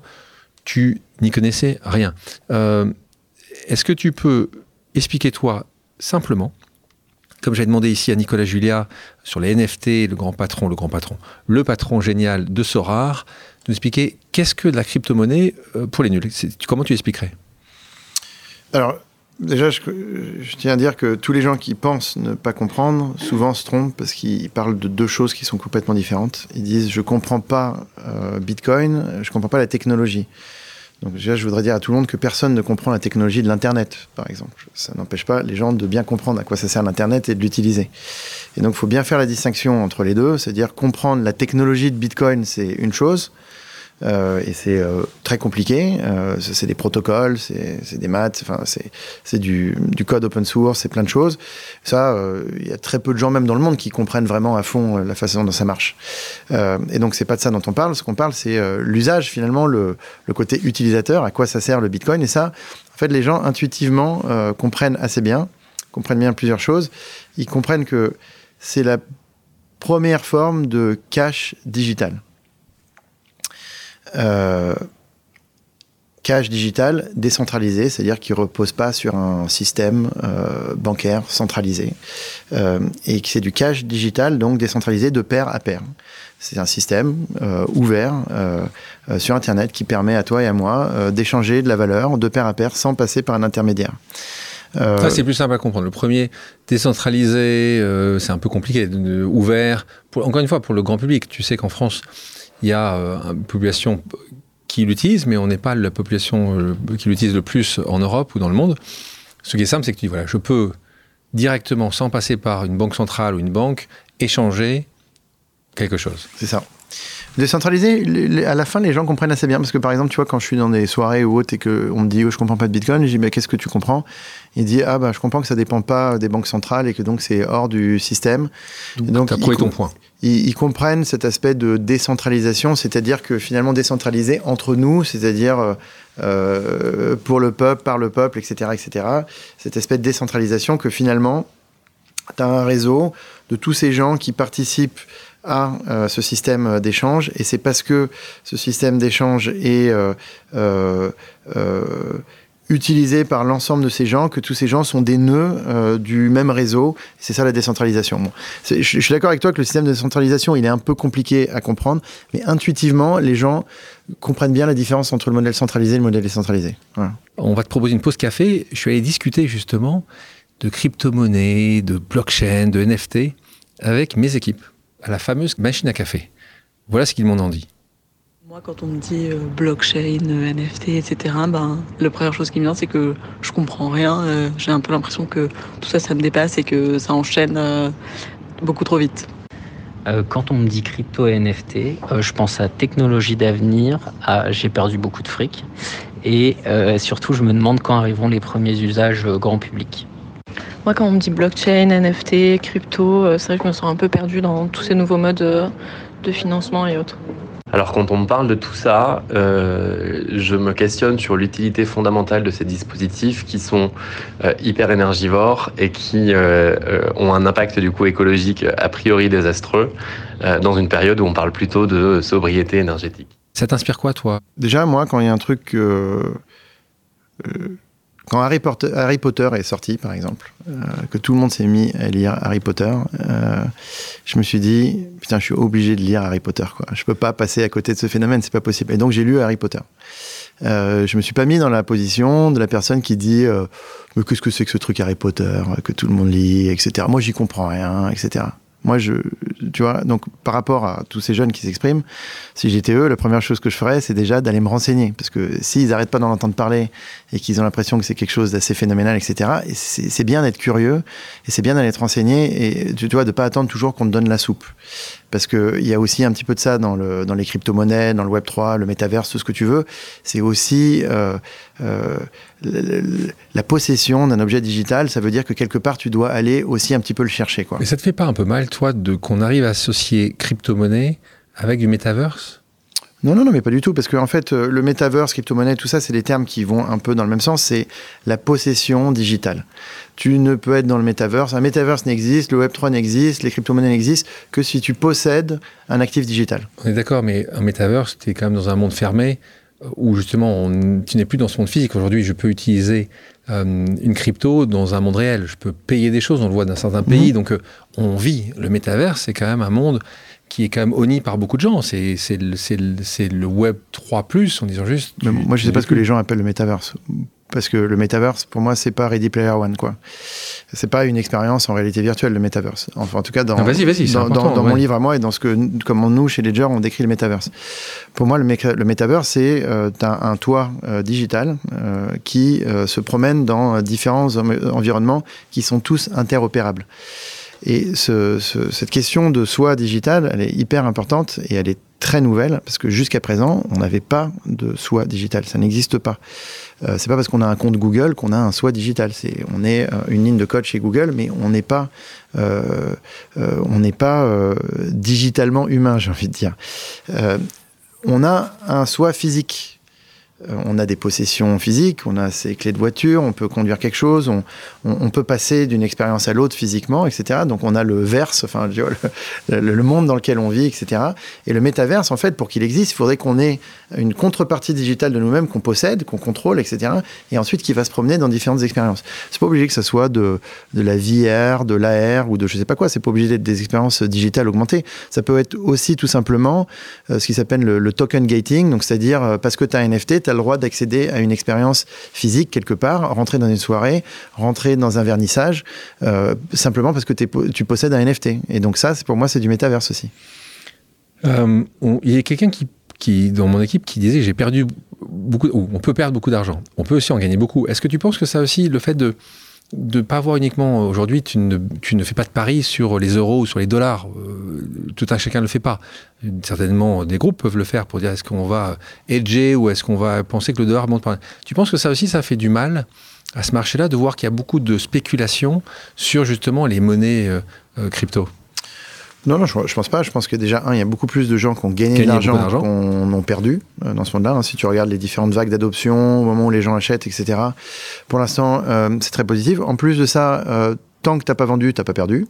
tu n'y connaissais rien. Euh, est-ce que tu peux expliquer toi simplement, comme j'ai demandé ici à Nicolas Julia sur les NFT, le grand patron, le grand patron, le patron génial de Sorar, de nous expliquer qu'est-ce que la crypto-monnaie euh, pour les nuls? Comment tu expliquerais? Alors, Déjà, je, tiens à dire que tous les gens qui pensent ne pas comprendre, souvent se trompent parce qu'ils parlent de deux choses qui sont complètement différentes. Ils disent je comprends pas euh, Bitcoin, je comprends pas la technologie. Donc déjà, je voudrais dire à tout le monde que personne ne comprend la technologie de l'Internet, par exemple. Ça n'empêche pas les gens de bien comprendre à quoi ça sert l'Internet et de l'utiliser. Et donc, il faut bien faire la distinction entre les deux, c'est-à-dire comprendre la technologie de Bitcoin, c'est une chose, euh, et c'est euh, très compliqué. Euh, c'est des protocoles, c'est des maths, enfin c'est du, du, code open source, c'est plein de choses. Ça, il y a très peu de gens même dans le monde qui comprennent vraiment à fond la façon dont ça marche. et donc c'est pas de ça dont on parle. Ce qu'on parle, c'est l'usage finalement, le, le, côté utilisateur, à quoi ça sert le Bitcoin. Et ça, en fait, les gens intuitivement comprennent assez bien, comprennent bien plusieurs choses. Ils comprennent que c'est la première forme de cash digital. Euh, cash digital décentralisé, c'est-à-dire qui repose pas sur un système euh, bancaire centralisé, euh, et c'est du cash digital donc décentralisé de pair à pair. C'est un système ouvert sur Internet qui permet à toi et à moi d'échanger de la valeur de pair à pair sans passer par un intermédiaire. Ça, c'est plus simple à comprendre. Le premier, décentralisé, c'est un peu compliqué. ouvert, encore une fois, pour le grand public. Tu sais qu'en France, il y a euh, une population qui l'utilise, mais on n'est pas la population euh, qui l'utilise le plus en Europe ou dans le monde. Ce qui est simple, c'est que tu dis, voilà, je peux directement, sans passer par une banque centrale ou une banque, échanger quelque chose. C'est ça. Décentralisé, à la fin, les gens comprennent assez bien. Parce que, par exemple, tu vois, quand je suis dans des soirées ou autres et qu'on me dit, oh, je comprends pas de Bitcoin, je dis, mais qu'est-ce que tu comprends? Il dit, ah, bah, je comprends que ça dépend pas des banques centrales et que donc c'est hors du système. Donc, tu as prouvé ton point. Ils, comprennent cet aspect de décentralisation, c'est-à-dire que finalement décentralisé entre nous, c'est-à-dire euh, euh, pour le peuple, par le peuple, etc., etc. Cet aspect de décentralisation que finalement, tu as un réseau de tous ces gens qui participent à euh, ce système d'échange. Et c'est parce que ce système d'échange est euh, euh, utilisé par l'ensemble de ces gens que tous ces gens sont des nœuds du même réseau. C'est ça la décentralisation. je, suis d'accord avec toi que le système de décentralisation, il est un peu compliqué à comprendre, mais intuitivement, les gens comprennent bien la différence entre le modèle centralisé et le modèle décentralisé. On va te proposer une pause café. Je suis allé discuter justement de crypto-monnaie, de blockchain, de NFT avec mes équipes à la fameuse machine à café. Voilà ce qu'ils m'ont en dit. Moi, quand on me dit euh, blockchain, euh, NFT, etc., ben, la première chose qui me vient, c'est que je comprends rien. Euh, j'ai un peu l'impression que tout ça, ça me dépasse et que ça enchaîne beaucoup trop vite. Euh, quand on me dit crypto et NFT, euh, je pense à technologie d'avenir, à j'ai perdu beaucoup de fric, et euh, surtout je me demande quand arriveront les premiers usages grand public. Moi, quand on me dit blockchain, NFT, crypto, c'est vrai que je me sens un peu perdu dans tous ces nouveaux modes de financement et autres. Alors quand on me parle de tout ça, euh, je me questionne sur l'utilité fondamentale de ces dispositifs qui sont euh, hyper énergivores et qui euh, ont un impact du coup écologique a priori désastreux dans une période où on parle plutôt de sobriété énergétique. Ça t'inspire quoi toi? Déjà moi quand il y a un truc quand Harry Potter, est sorti, par exemple, euh, que tout le monde s'est mis à lire Harry Potter, euh, je me suis dit, putain, je suis obligé de lire Harry Potter. Quoi. Je peux pas passer à côté de ce phénomène, c'est pas possible. Et donc j'ai lu Harry Potter. Euh, je me suis pas mis dans la position de la personne qui dit, euh, mais qu'est-ce que c'est que ce truc Harry Potter que tout le monde lit, etc. Moi, j'y comprends rien, etc. Moi, je, tu vois, donc par rapport à tous ces jeunes qui s'expriment, si j'étais eux, la première chose que je ferais, c'est déjà d'aller me renseigner. Parce que s'ils n'arrêtent pas d'en entendre parler et qu'ils ont l'impression que c'est quelque chose d'assez phénoménal, etc., c'est bien d'être curieux et c'est bien d'aller te renseigner et tu vois, de pas attendre toujours qu'on te donne la soupe. Parce qu'il y a aussi un petit peu de ça dans, le, dans les crypto-monnaies, dans le Web3, le métaverse, tout ce que tu veux. C'est aussi euh, euh, la possession d'un objet digital. Ça veut dire que quelque part, tu dois aller aussi un petit peu le chercher. Quoi. Mais ça te fait pas un peu mal, toi, de qu'on arrive à associer crypto-monnaie avec du métaverse? Non, non, non, mais pas du tout, parce qu'en en fait, euh, le métaverse, crypto-monnaie, tout ça, c'est des termes qui vont un peu dans le même sens, c'est la possession digitale. Tu ne peux être dans le métaverse, un métaverse n'existe, le Web3 n'existe, les crypto-monnaies n'existent que si tu possèdes un actif digital. On est d'accord, mais un métaverse, tu es quand même dans un monde fermé, euh, où justement, tu n'es plus dans ce monde physique. Aujourd'hui, je peux utiliser euh, une crypto dans un monde réel. Je peux payer des choses, on le voit dans certains pays. Mhm. Donc, on vit. Le métaverse, c'est quand même un monde qui est quand même honni par beaucoup de gens. C'est le, le, Web 3, en disant juste. moi, je ne sais pas ce que les gens appellent le metaverse. Parce que le metaverse, pour moi, c'est pas Ready Player One, quoi. C'est pas une expérience en réalité virtuelle, le metaverse. Enfin, en tout cas, dans, dans, mon livre à moi et dans ce que, comme nous, chez Ledger, on décrit le metaverse. Pour moi, le, le metaverse, c'est euh, un, toit euh, digital euh, qui se promène dans différents environnements qui sont tous interopérables. Et cette question de soi digital, elle est hyper importante et elle est très nouvelle parce que jusqu'à présent, on n'avait pas de soi digital. Ça n'existe pas. Euh, c'est pas parce qu'on a un compte Google qu'on a un soi digital. On est euh, une ligne de code chez Google, mais on n'est pas, euh, euh, on n'est pas digitalement humain, j'ai envie de dire. on a un soi physique on a des possessions physiques, on a ses clés de voiture, on peut conduire quelque chose, on, peut passer d'une expérience à l'autre physiquement, etc. Donc on a le verse, enfin le, monde dans lequel on vit, etc. Et le métaverse, en fait, pour qu'il existe, il faudrait qu'on ait une contrepartie digitale de nous-mêmes qu'on possède, qu'on contrôle, etc. Et ensuite qui va se promener dans différentes expériences. C'est pas obligé que ça soit de, de la VR, de l'AR ou de je sais pas quoi. C'est pas obligé d'être des expériences digitales augmentées. Ça peut être aussi tout simplement euh, ce qui s'appelle le, token gating, donc c'est-à-dire euh, parce que tu as un NFT, tu as le droit d'accéder à une expérience physique quelque part, rentrer dans une soirée, rentrer dans un vernissage, euh, simplement parce que tu possèdes un NFT. Et donc ça, pour moi, c'est du métaverse aussi. Euh, il y a quelqu'un qui, qui, dans mon équipe, qui disait j'ai perdu beaucoup, on peut perdre beaucoup d'argent, on peut aussi en gagner beaucoup. Est-ce que tu penses que ça aussi, le fait de de pas voir uniquement aujourd'hui, tu ne, tu ne fais pas de paris sur les euros ou sur les dollars. Euh, tout un chacun ne le fait pas. Certainement, des groupes peuvent le faire pour dire est-ce qu'on va hedger ou est-ce qu'on va penser que le dollar monte par. Tu penses que ça aussi, ça fait du mal à ce marché-là de voir qu'il y a beaucoup de spéculation sur justement les monnaies euh, euh, crypto? Non, non, je, ne pense pas. Je pense que déjà, un, il y a beaucoup plus de gens qui ont gagné, de l'argent qu'on a perdu euh, dans ce monde-là. Hein. Si tu regardes les différentes vagues d'adoption, au moment où les gens achètent, etc. Pour l'instant, euh, c'est très positif. En plus de ça, euh, tant que tu n'as pas vendu, tu n'as pas perdu.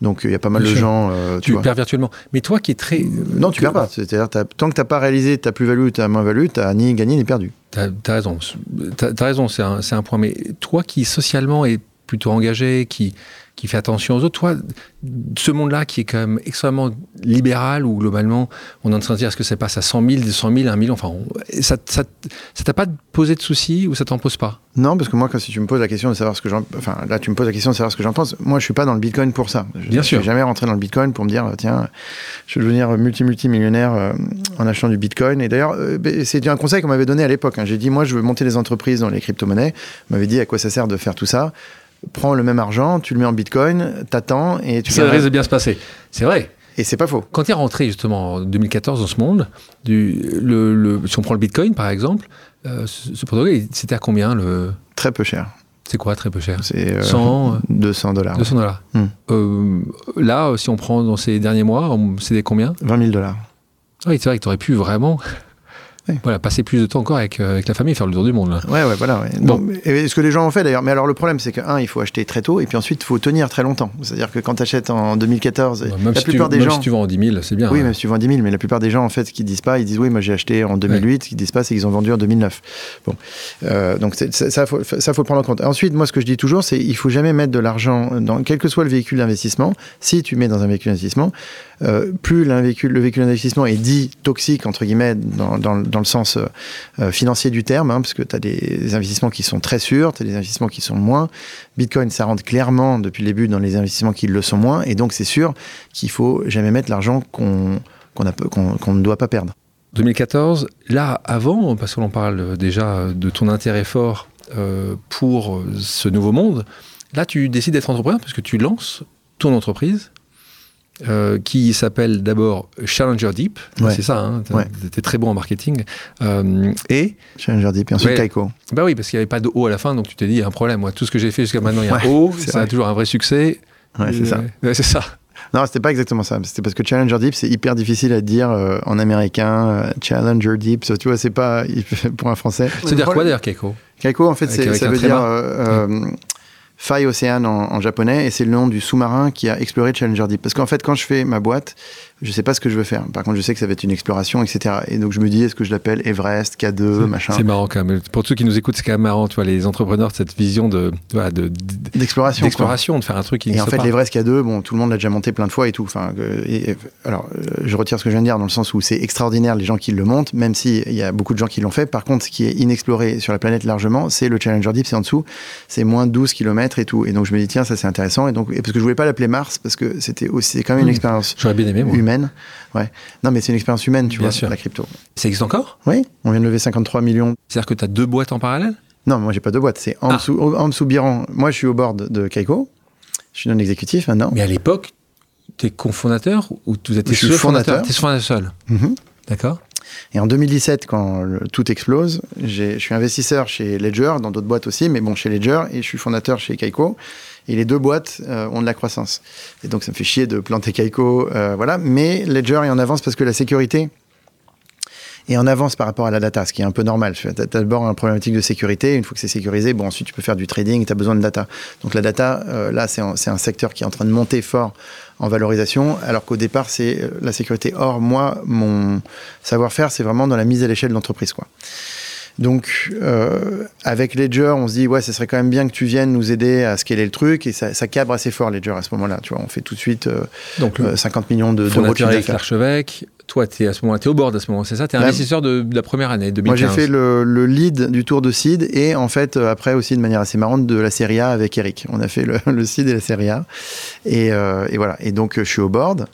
Donc il y a pas mal de gens. tu, perds virtuellement. Mais toi qui es très. non, tu perds pas. C'est-à-dire, tant que tu n'as pas réalisé ta plus-value, ta moins-value, tu n'as ni gagné ni perdu. Tu as, raison. Tu as, raison, c'est un, un, point. Mais toi qui socialement est plutôt engagé, qui, qui fait attention aux autres. Toi, ce monde-là qui est quand même extrêmement libéral, où globalement, on est en train de dire est-ce que ça passe à 100 000, 200 000, 1 million, enfin, ça ça t'a pas posé de soucis ou ça t'en pose pas? Non, parce que moi, quand si tu me poses la question de savoir ce que j'en, enfin, là, tu me poses la question de savoir ce que j'en pense. Moi, je suis pas dans le Bitcoin pour ça. Je, Bien sûr. Je suis jamais rentré dans le Bitcoin pour me dire tiens, je veux devenir multi multi millionnaire euh, en achetant du Bitcoin. Et d'ailleurs, euh, c'est un conseil qu'on m'avait donné à l'époque. Hein. J'ai dit moi, je veux monter des entreprises dans les crypto-monnaies. On m'avait dit à quoi ça sert de faire tout ça? Prends le même argent, tu le mets en bitcoin, t'attends et tu. Ça risque de bien se passer. C'est vrai. Et c'est pas faux. Quand tu es rentré justement en 2014 dans ce monde, du, le, le- si on prend le Bitcoin par exemple, euh, ce, ce protocole, c'était à combien le Très peu cher. C'est quoi très peu cher? C'est euh, 100, euh, 200 dollars. 200 dollars. Hmm. Euh, là, si on prend dans ces derniers mois, des combien? 20 000 dollars. Oui, c'est vrai que tu aurais pu vraiment Oui. voilà, passer plus de temps encore avec, euh, avec la famille, faire le tour du monde. Là. Ouais, ouais, voilà. ouais. Bon. Bon, et ce que les gens ont fait d'ailleurs. Mais alors le problème, c'est que un, il faut acheter très tôt, et puis ensuite, il faut tenir très longtemps. C'est-à-dire que quand tu achètes en 2014, Même, la si, tu, plupart des même gens. si tu vends en 10 000, c'est bien. Oui, hein. même si tu vends 10 000, mais la plupart des gens, en fait, qu'ils disent pas, ils disent oui, moi j'ai acheté en 2008, ce qu'ils disent pas, c'est qu'ils ont vendu en 2009. Bon, Euh, donc c'est- ça, faut, ça faut prendre en compte. Ensuite, moi, ce que je dis toujours, c'est il faut jamais mettre de l'argent dans quel que soit le véhicule d'investissement. Si tu mets dans un véhicule d'investissement, euh, plus véhicule, le véhicule d'investissement est dit toxique entre guillemets dans, dans, dans le sens euh, euh, financier du terme, hein, parce que tu as des investissements qui sont très sûrs, tu as des investissements qui sont moins. Bitcoin, ça rentre clairement depuis le début dans les investissements qui le sont moins, et donc c'est sûr qu'il faut jamais mettre l'argent qu'on qu'on ne doit pas perdre. 2014, là, avant, parce que l'on parle déjà de ton intérêt fort euh, pour ce nouveau monde, là, tu décides d'être entrepreneur parce que tu lances ton entreprise. Euh, qui s'appelle d'abord Challenger Deep, Ouais. c'est ça, hein, Ouais. t'es très bon en marketing. Euh, et, Challenger Deep, et ensuite Ouais. Kaiko. bah oui, parce qu'il n'y avait pas de O à la fin, donc tu t'es dit, il y a un problème. Moi, tout ce que j'ai fait jusqu'à maintenant, il y a un Ouais, O, ça a toujours un vrai succès. Ouais, c'est Euh, ça. ouais, c'est ça. Non, c'était pas exactement ça. C'était parce que Challenger Deep, c'est hyper difficile à dire euh, en américain. euh, Challenger Deep, ça, tu vois, c'est pas pour un français. C'est dire quoi d'ailleurs, Keiko? Kaiko, en fait, Avec- c'est- avec ça veut dire euh, euh, faille océane en, en japonais, et c'est le nom du sous-marin qui a exploré Challenger Deep. Parce qu'en fait, quand je fais ma boîte, je sais pas ce que je veux faire. Par contre, je sais que ça va être une exploration, etc. Et donc, je me dis, est-ce que je l'appelle Everest, K2, machin C'est marrant quand même. Pour ceux qui nous écoutent, c'est quand même marrant, tu vois, les entrepreneurs, cette vision de, voilà, de, de- D'exploration. d'exploration, faire un truc qui Et en fait, l'Everest K2, bon, tout le monde l'a déjà monté plein de fois et tout. Enfin, et- et- alors, euh, je retire ce que je viens de dire dans le sens où c'est extraordinaire les gens qui le montent, même s'il y a beaucoup de gens qui l'ont fait. Par contre, ce qui est inexploré sur la planète largement, c'est le Challenger Deep, c'est en dessous, c'est moins de 12 km et tout. Et donc, je me dis, tiens, ça c'est intéressant. Et donc, et parce que je voulais pas l'appeler Mars, parce que c'était aussi, quand même une Mmh. expérience J'aurais bien aimé, moi. humaine. Ouais. Non, mais c'est une expérience humaine, tu Bien vois, sûr. la crypto. Ça existe encore? Oui, on vient de lever 53 millions. C'est-à-dire que tu as deux boîtes en parallèle? Non, moi, j'ai pas de boîte. C'est en Ah. dessous, en dessous Biran. Moi, je suis au board de Kaiko. Je suis non exécutif maintenant. Mais à l'époque, tu es cofondateur ou tu étais seul fondateur. Tu es fondateur seul. Mhm. D'accord Et en 2017, quand le- tout explose, je suis investisseur chez Ledger, dans d'autres boîtes aussi, mais bon, chez Ledger, et je suis fondateur chez Kaiko. Et les deux boîtes euh, ont de la croissance. Et donc, ça me fait chier de planter Kaiko, euh, voilà. Mais Ledger est en avance parce que la sécurité est en avance par rapport à la data, ce qui est un peu normal. Tu as d'abord une problématique de sécurité. Une fois que c'est sécurisé, bon, ensuite, tu peux faire du trading, tu as besoin de data. Donc, la data, euh, là, c'est un, secteur qui est en train de monter fort en valorisation, alors qu'au départ, c'est la sécurité. Or, moi, mon savoir-faire, c'est vraiment dans la mise à l'échelle de l'entreprise, quoi. Donc, euh, avec Ledger, on se dit, ouais, ce serait quand même bien que tu viennes nous aider à scaler le truc, et ça, ça cabre assez fort, Ledger, à ce moment-là. Tu vois, on fait tout de suite euh, Donc, euh, 50 millions de- d'euros de avec l'archevêque, toi, tu es à ce moment-là, es au board à ce moment, c'est ça? Tu es Là- investisseur de, de la première année, 2015. Moi, j'ai fait le, le lead du tour de seed et en fait, euh, après aussi de manière assez marrante, de la série A avec Eric. On a fait le, le seed et la série A. Et, euh, et voilà. Et donc, je suis au board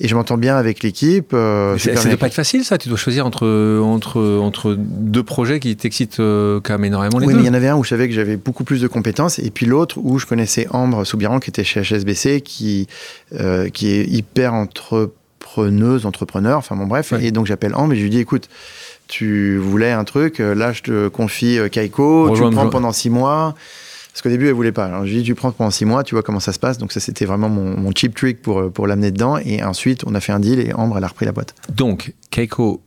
et je m'entends bien avec l'équipe. euh, Ça bien doit pas être facile, ça. Tu dois choisir entre, entre, entre deux projets qui t'excitent euh, quand même énormément les Oui, deux. mais il y en avait un où je savais que j'avais beaucoup plus de compétences, et puis l'autre où je connaissais Ambre Soubiran, qui était chez HSBC, qui, euh, qui est hyper entrepreneuse, entrepreneur, enfin bon bref. Ouais. Et donc j'appelle Ambre et je lui dis, écoute, tu voulais un truc, euh, là je te confie euh, Kaiko, tu le prends pendant six mois. Parce qu'au début, elle voulait pas. Alors, je lui ai dit, tu prends pendant six mois, tu vois comment ça se passe. Donc, ça, c'était vraiment mon, mon cheap trick pour, euh, pour l'amener dedans. Et ensuite, on a fait un deal et Ambre, elle a repris la boîte. Donc, Keiko,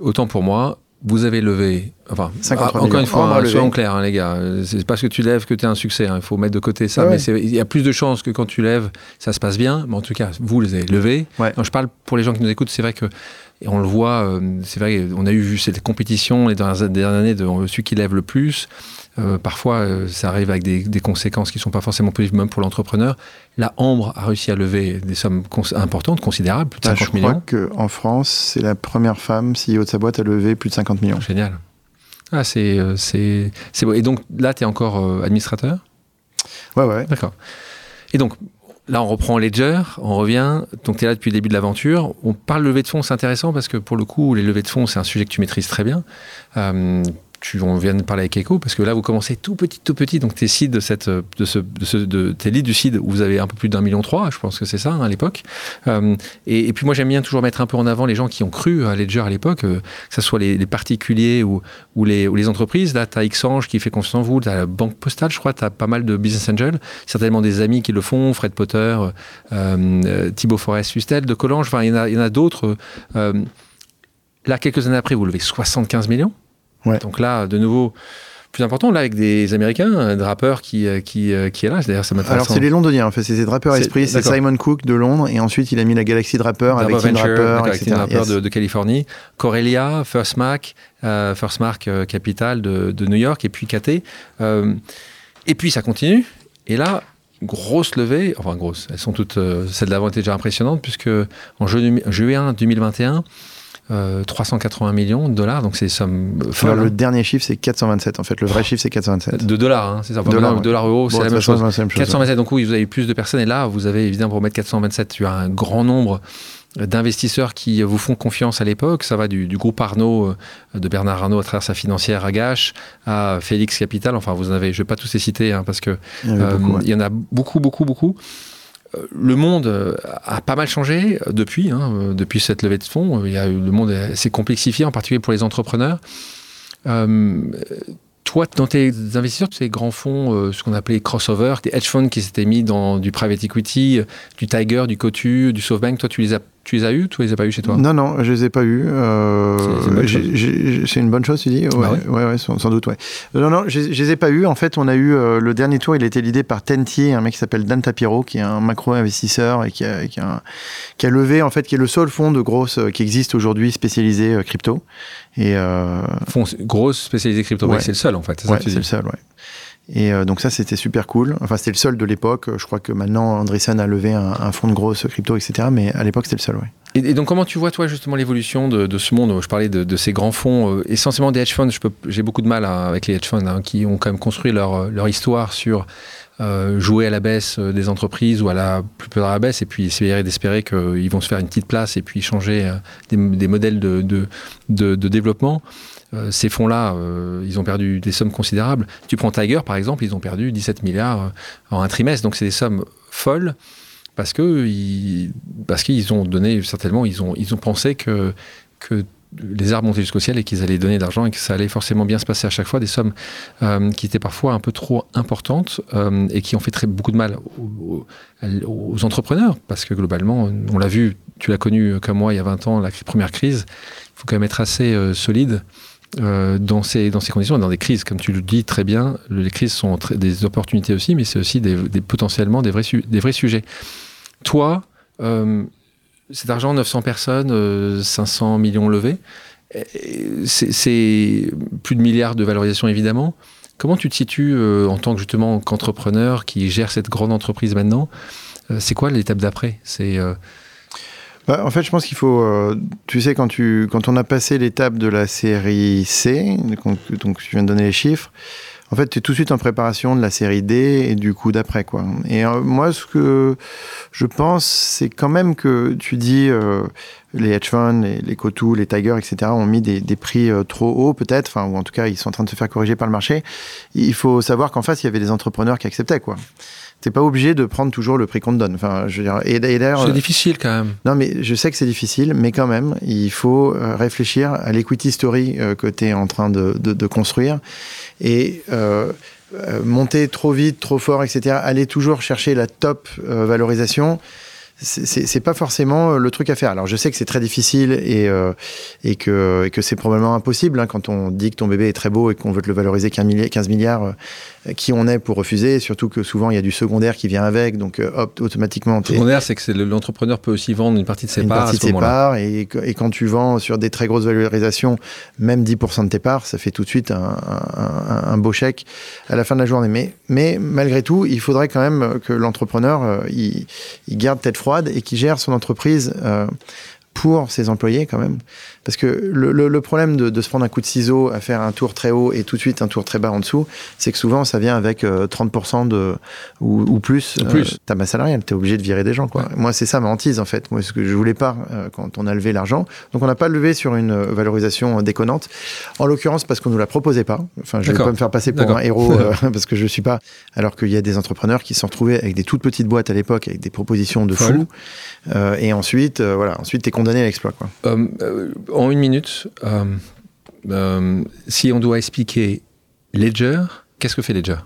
autant pour moi, vous avez levé. Enfin, 53 ah, encore une fois, hein, soyons clairs, hein, les gars. C'est parce que tu lèves que tu es un succès. hein. Il faut mettre de côté ça. Ah ouais. mais il y a plus de chances que quand tu lèves, ça se passe bien. Mais en tout cas, vous les avez levés. Ouais. Non, je parle pour les gens qui nous écoutent. C'est vrai que. Et on le voit, euh, c'est vrai, on a eu vu cette compétition les dernières, dernières années de celui qui lève le plus. Euh, parfois, euh, ça arrive avec des, des conséquences qui ne sont pas forcément positives, même pour l'entrepreneur. La Ambre a réussi à lever des sommes importantes, considérables, plus de Ah, 50 je millions. crois qu'en France, c'est la première femme CEO de sa boîte à lever plus de 50 millions. Génial. Ah, c'est beau. Et donc là, tu es encore administrateur? Ouais, ouais. D'accord. Et donc, là, on reprend Ledger, on revient. Donc, tu es là depuis le début de l'aventure. On parle levée de fonds, c'est intéressant parce que pour le coup, les levées de fonds, c'est un sujet que tu maîtrises très bien. Euh, on vient de parler avec Echo, parce que là, vous commencez tout petit, tout petit. Donc, tes seeds de cette, de ce, de tes leads du seed, où vous avez un peu plus d'un million trois, je pense que c'est ça, hein, à l'époque. Euh, et, puis, moi, j'aime bien toujours mettre un peu en avant les gens qui ont cru à Ledger à l'époque, euh, que ce soit les, particuliers ou, ou, les, ou les entreprises. Là, tu as Xange qui fait confiance en vous, tu as la Banque Postale, je crois, tu as pas mal de business angels, certainement des amis qui le font, Fred Potter, euh, Thibaut Forest, Sustel, de Collange, enfin, il y en a, a d'autres. là, quelques années après, vous levez 75 millions. Donc là, de nouveau, plus important, là, avec des Américains, un drappeur qui, euh, qui, euh, qui est là. D'ailleurs, ça Alors, c'est les Londoniens, en fait. C'est des drappeurs esprit. C'est Simon Cook de Londres. Et ensuite, il a mis la galaxie Drapper avec Tim Draper, etc. de, de, Californie. Corelia, First Mac, euh, First Mark Capital de, de, New York. Et puis KT. et puis, ça continue. Et là, grosse levée. Enfin, grosse. Elles sont toutes. celles d'avant étaient déjà impressionnantes, puisque en juin 2021, 380 euh, millions de dollars, donc c'est des sommes folles. le hein. dernier chiffre, c'est 427 en fait. Le vrai chiffre, c'est 427. De dollars, hein, c'est ça. Dollars, dollars euros, c'est la, même chose. 427, donc oui, vous avez plus de personnes. Et là, vous avez évidemment pour mettre 427, tu as un grand nombre d'investisseurs qui vous font confiance à l'époque. Ça va du, groupe Arnaud, euh, de Bernard Arnaud à travers sa financière Agache, à Félix Capital. Enfin, vous en avez, je ne vais pas tous les citer hein, parce que il y, euh, il y, en a beaucoup, beaucoup, beaucoup le monde a pas mal changé depuis, hein, depuis cette levée de fonds. Le monde s'est complexifié, en particulier pour les entrepreneurs. Euh, toi, dans tes investisseurs, ces grands fonds, euh, ce qu'on appelait crossover, des hedge funds qui s'étaient mis dans du private equity, du Tiger, du Cotu, du SoftBank, toi, tu les as tu les as eus Tu les as pas eus chez toi Non, non, je les ai pas eus. Euh, c'est une, bonne chose, tu dis Ouais, bah ouais. ouais, sans, doute, ouais. Non, non, je, je les ai pas eus. En fait, on a eu euh, le dernier tour, il a été l'idée par Tentier, un mec qui s'appelle Dan Tapiro, qui est un macro-investisseur et qui a, qui, a, qui a, levé, en fait, qui est le seul fonds de grosse euh, qui existe aujourd'hui spécialisé crypto. Et, fonds grosse spécialisé crypto, ouais. c'est le seul, en fait. C'est le seul, ouais. Et euh, donc ça, c'était super cool. Enfin, c'était le seul de l'époque. Je crois que maintenant, Andreessen a levé un, fonds de grosse crypto, etc. Mais à l'époque, c'était le seul, oui. Et, donc, comment tu vois, toi, justement, l'évolution de, ce monde? Je parlais de, ces grands fonds, euh, essentiellement des hedge funds. J'ai beaucoup de mal hein, avec les hedge funds, hein, qui ont quand même construit leur, leur histoire sur euh, jouer à la baisse des entreprises ou à la plus peu à la baisse et puis essayer d'espérer qu'ils vont se faire une petite place et puis changer des, modèles de développement. Euh, ces fonds-là, euh, ils ont perdu des sommes considérables. Tu prends Tiger, par exemple, ils ont perdu 17 milliards euh, en un trimestre. Donc, c'est des sommes folles parce que parce qu'ils ont donné certainement ils ont ils ont pensé que que les arbres montaient jusqu'au ciel et qu'ils allaient donner de l'argent et que ça allait forcément bien se passer à chaque fois, des sommes qui étaient parfois un peu trop importantes et qui ont fait très, beaucoup de mal aux, aux, entrepreneurs, parce que globalement, on l'a vu, tu l'as connu comme moi il y a 20 ans, la première crise, il faut quand même être assez solide euh, dans, ces, dans ces conditions, dans des crises, comme tu le dis très bien, les crises sont des opportunités aussi, mais c'est aussi des, potentiellement des vrais, des vrais sujets. Toi, euh, cet argent, 900 personnes, 500 euh, millions levés, c'est plus de milliards de valorisation évidemment. Comment tu te situes en tant que justement qu'entrepreneur qui gère cette grande entreprise maintenant? C'est quoi l'étape d'après? C'est bah, en fait, je pense qu'il faut. Euh, tu sais, quand, tu, quand on a passé l'étape de la série C, donc, je viens de donner les chiffres, en fait, tu es tout de suite en préparation de la série D et du coup d'après, quoi. Et euh, moi, ce que je pense, c'est quand même que tu dis euh, les hedge funds, les, les Cotu, les Tiger, etc., ont mis des, des prix trop hauts, peut-être, enfin, ou en tout cas, ils sont en train de se faire corriger par le marché. Il faut savoir qu'en face, il y avait des entrepreneurs qui acceptaient, quoi t'es pas obligé de prendre toujours le prix qu'on te donne. Enfin, je veux dire, et, d'ailleurs, c'est difficile quand même. Non, mais je sais que c'est difficile, mais quand même, il faut euh, réfléchir à l'equity story euh, que tu es en train de, de, de construire et euh, euh, monter trop vite, trop fort, etc. Aller toujours chercher la top valorisation c'est pas forcément euh, le truc à faire. Alors je sais que c'est très difficile et, euh, et que, et que c'est probablement impossible hein, quand on dit que ton bébé est très beau et qu'on veut te le valoriser 15 milliards, 15 milliards euh, qui on est pour refuser, surtout que souvent il y a du secondaire qui vient avec, donc euh, hop, automatiquement... Le secondaire, c'est que l'entrepreneur peut aussi vendre une partie de ses une parts partie à ce de ses parts et, et, quand tu vends sur des très grosses valorisations, même 10% de tes parts, ça fait tout de suite un, un, un, beau chèque à la fin de la journée. Mais, mais malgré tout, il faudrait quand même que l'entrepreneur, il, il garde tête froide et qui gère son entreprise euh, pour ses employés quand même. Parce que le, le, problème de, de, se prendre un coup de ciseau à faire un tour très haut et tout de suite un tour très bas en dessous, c'est que souvent ça vient avec 30% de, ou, ou plus, plus. ta masse salariale. Tu es obligé de virer des gens. Quoi. Moi, c'est ça ma hantise en fait. Moi, ce que je voulais pas quand on a levé l'argent. Donc on n'a pas levé sur une valorisation déconnante. En l'occurrence, parce qu'on nous la proposait pas. Enfin, je vais pas me faire passer pour un héros parce que je suis pas. Alors qu'il y a des entrepreneurs qui se sont retrouvés avec des toutes petites boîtes à l'époque avec des propositions de fou. Euh, et ensuite, euh, voilà, ensuite t'es condamné l'exploit. Euh, en une minute, si on doit expliquer Ledger, qu'est-ce que fait Ledger?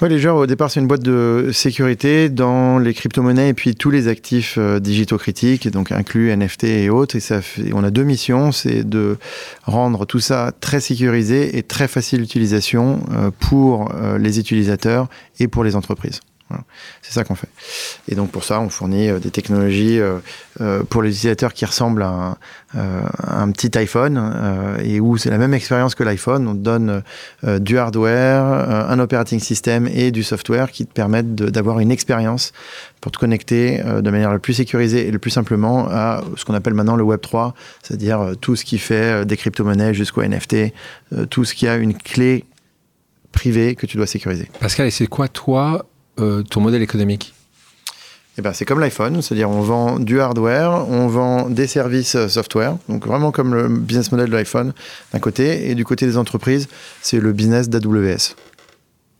Ouais, Ledger, au départ, c'est une boîte de sécurité dans les crypto-monnaies et puis tous les actifs digitaux critiques, donc inclus NFT et autres. Et ça fait, on a deux missions, c'est de rendre tout ça très sécurisé et très facile d'utilisation pour les utilisateurs et pour les entreprises. C'est ça qu'on fait. Et donc pour ça, on fournit euh, des technologies euh, euh, pour les utilisateurs qui ressemblent à un, petit iPhone et où c'est la même expérience que l'iPhone. On te donne du hardware, un operating system et du software qui te permettent d'avoir une expérience pour te connecter de manière la plus sécurisée et le plus simplement à ce qu'on appelle maintenant le Web 3, c'est-à-dire tout ce qui fait des crypto-monnaies jusqu'au NFT, tout ce qui a une clé privée que tu dois sécuriser. Pascal, et c'est quoi toi euh, ton modèle économique eh ben, c'est comme l'iPhone, c'est-à-dire on vend du hardware, on vend des services euh, software, donc vraiment comme le business model de l'iPhone d'un côté, et du côté des entreprises, c'est le business d'AWS.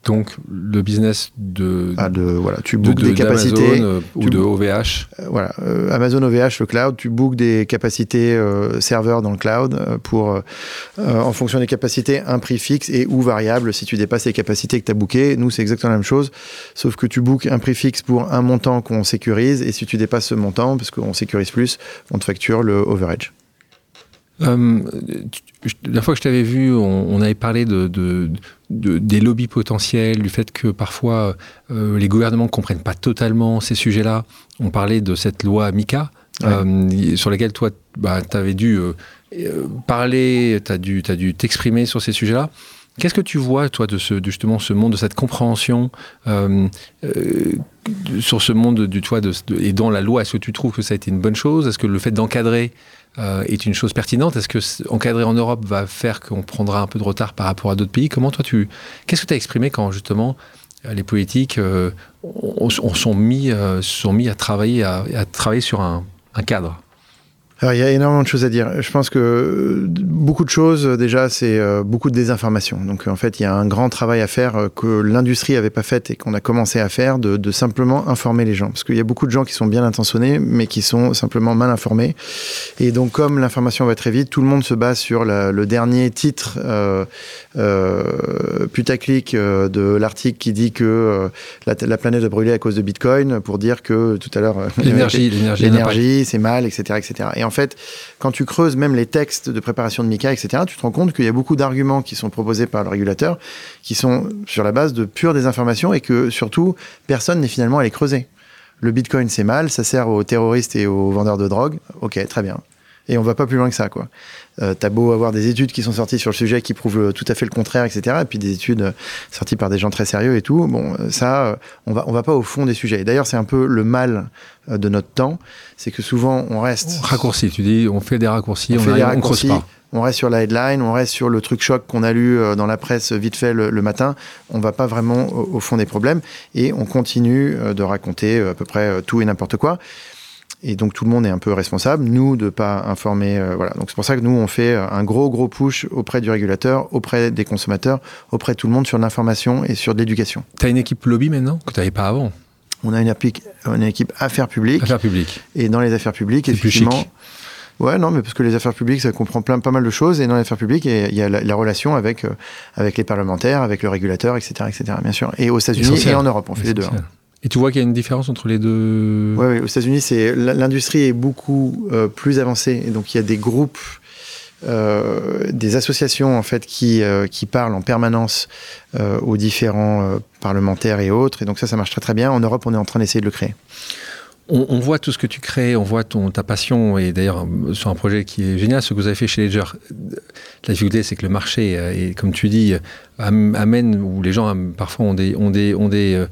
Donc le business de, ah, de voilà, tu bookes des capacités euh, ou de OVH. Euh, voilà, euh, Amazon OVH le cloud, tu bookes des capacités serveurs dans le cloud pour en fonction des capacités un prix fixe et ou variable si tu dépasses les capacités que tu as bookées. Nous c'est exactement la même chose, sauf que tu bookes un prix fixe pour un montant qu'on sécurise et si tu dépasses ce montant parce qu'on sécurise plus, on te facture le overage. Euh, la fois que je t'avais vu, on, avait parlé de, des lobbies potentiels, du fait que parfois euh, les gouvernements ne comprennent pas totalement ces sujets-là. On parlait de cette loi MICA, euh, sur laquelle toi, bah, tu avais dû parler, tu as dû t'exprimer sur ces sujets-là. Qu'est-ce que tu vois, toi, de ce, justement ce monde, de cette compréhension sur ce monde du toit et dans la loi Est-ce que tu trouves que ça a été une bonne chose? Est-ce que le fait d'encadrer euh, est une chose pertinente. Est-ce que encadrer en Europe va faire qu'on prendra un peu de retard par rapport à d'autres pays? Comment toi tu qu'est-ce que tu as exprimé quand justement euh, les politiques euh, on, sont mis sont mis à travailler à, travailler sur un cadre? Alors, il y a énormément de choses à dire. Je pense que euh, beaucoup de choses, déjà, c'est euh, beaucoup de désinformation. Donc, en fait, il y a un grand travail à faire euh, que l'industrie n'avait pas fait et qu'on a commencé à faire, de, de simplement informer les gens. Parce qu'il y a beaucoup de gens qui sont bien intentionnés, mais qui sont simplement mal informés. Et donc, comme l'information va très vite, tout le monde se base sur la, le dernier titre euh, euh, putaclic de l'article qui dit que la, la, planète a brûlé à cause de Bitcoin, pour dire que tout à l'heure, l'énergie, l'énergie, c'est mal, etc., etc. Et en fait, quand tu creuses même les textes de préparation de MICA, etc., tu te rends compte qu'il y a beaucoup d'arguments qui sont proposés par le régulateur qui sont sur la base de pure désinformation et que surtout, personne n'est finalement allé creuser. Le bitcoin, c'est mal, ça sert aux terroristes et aux vendeurs de drogue. Ok, très bien. Et on va pas plus loin que ça, quoi. Euh, T'as beau avoir des études qui sont sorties sur le sujet qui prouvent tout à fait le contraire, etc. Et puis des études sorties par des gens très sérieux et tout. Bon, ça, euh, on va, on va pas au fond des sujets. D'ailleurs, c'est un peu le mal euh, de notre temps, c'est que souvent on reste. Raccourci, tu dis, on fait des raccourcis, on, fait des raccourcis, on, reste sur la headline, on reste sur le truc choc qu'on a lu euh, dans la presse vite fait le, matin. On va pas vraiment au, fond des problèmes et on continue de raconter à peu près tout et n'importe quoi. Et donc tout le monde est un peu responsable, nous, de pas informer. Euh, voilà. Donc c'est pour ça que nous, on fait euh, un gros, gros push auprès du régulateur, auprès des consommateurs, auprès de tout le monde sur l'information et sur l'éducation. Tu as une équipe lobby maintenant que tu n'avais pas avant? On a une, une, équipe affaires publiques. Affaires publiques. Et dans les affaires publiques, effectivement. Ouais, non, mais parce que les affaires publiques, ça comprend plein, pas mal de choses. Et dans les affaires publiques, il y a la, relation avec, euh, avec les parlementaires, avec le régulateur, etc., etc., bien sûr. Et aux États-Unis et en Europe, on fait les deux. Hein. Et tu vois qu'il y a une différence entre les deux Oui, ouais, aux États-Unis, c'est l'industrie est beaucoup euh, plus avancée. Et donc, il y a des groupes, euh, des associations en fait qui, euh, qui parlent en permanence euh, aux différents euh, parlementaires et autres. Et donc ça, ça marche très très bien. En Europe, on est en train d'essayer de le créer on, voit tout ce que tu crées, on voit ton, ta passion, et d'ailleurs sur un projet qui est génial, ce que vous avez fait chez Ledger. La difficulté, c'est que le marché, euh, et comme tu dis, amène, où les gens parfois ont des, euh,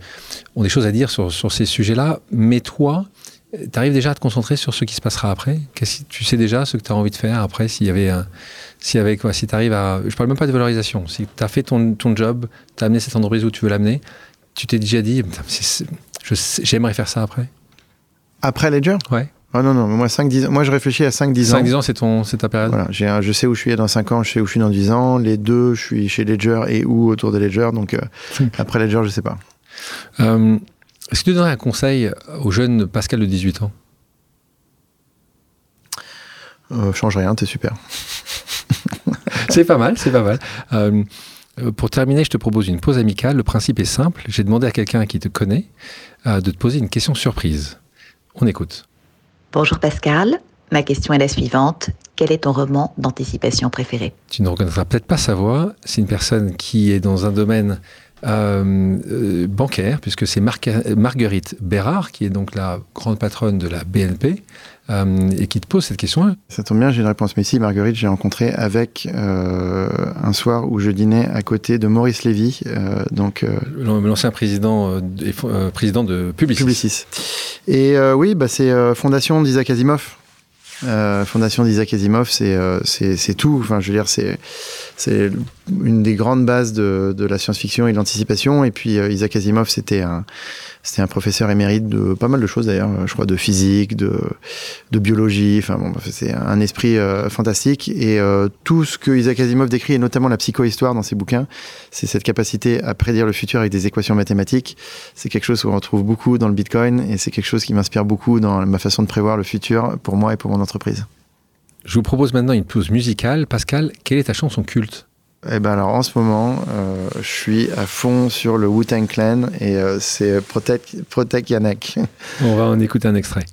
choses à dire sur, ces sujets-là, mais toi, tu arrives déjà à te concentrer sur ce qui se passera après? Tu sais déjà ce que tu as envie de faire après S'il y avait un, si avec quoi, si tu arrives je parle même pas de valorisation. Si tu as fait ton, ton job, tu as amené cette entreprise où tu veux l'amener, tu t'es déjà dit, j'aimerais faire ça après? Après Ledger Ouais. Ah non, non, moi, 5, 10, moi je réfléchis à 5-10 ans. 5-10 ans, c'est, ton, c'est ta période voilà, j'ai je sais où je suis dans 5 ans, je sais où je suis dans 10 ans. Les deux, je suis chez Ledger et où autour de Ledger. Donc euh, après Ledger, je sais pas. Euh, est-ce que tu donnerais un conseil au jeune Pascal de 18 ans? Euh, Change rien, t'es super. c'est pas mal, c'est pas mal. Pour terminer, je te propose une pause amicale. Le principe est simple. J'ai demandé à quelqu'un qui te connaît de te poser une question surprise. On écoute. Bonjour Pascal, ma question est la suivante. Quel est ton roman d'anticipation préféré? Tu ne reconnaîtras peut-être pas sa voix. C'est une personne qui est dans un domaine euh, euh, bancaire, puisque c'est Marguerite Bérard, qui est donc la grande patronne de la BNP, euh, et qui te pose cette question-là. Ça tombe bien, j'ai une réponse. Mais si, Marguerite, j'ai rencontré avec un soir où je dînais à côté de Maurice Lévy, donc l'ancien président, président de Publicis. Publicis. Et oui, bah, c'est fondation d'Isaac Asimov. Fondation d'Isaac Asimov, c'est c'est tout. Enfin, je veux dire, c'est c'est une des grandes bases de, de la science-fiction et de l'anticipation. Et puis euh, Isaac Asimov, c'était un c'était un professeur émérite de pas mal de choses d'ailleurs, je crois de physique, de, de biologie. Enfin bon, c'est un esprit euh, fantastique et euh, tout ce que Isaac Asimov décrit et notamment la psychohistoire dans ses bouquins, c'est cette capacité à prédire le futur avec des équations mathématiques. C'est quelque chose qu'on retrouve beaucoup dans le Bitcoin et c'est quelque chose qui m'inspire beaucoup dans ma façon de prévoir le futur pour moi et pour mon entreprise. Je vous propose maintenant une pause musicale. Pascal, quelle est ta chanson culte? Eh ben alors en ce moment, euh, je suis à fond sur le Wu-Tang Clan et euh, c'est Protect, Protect Yannick. On va en écouter un extrait.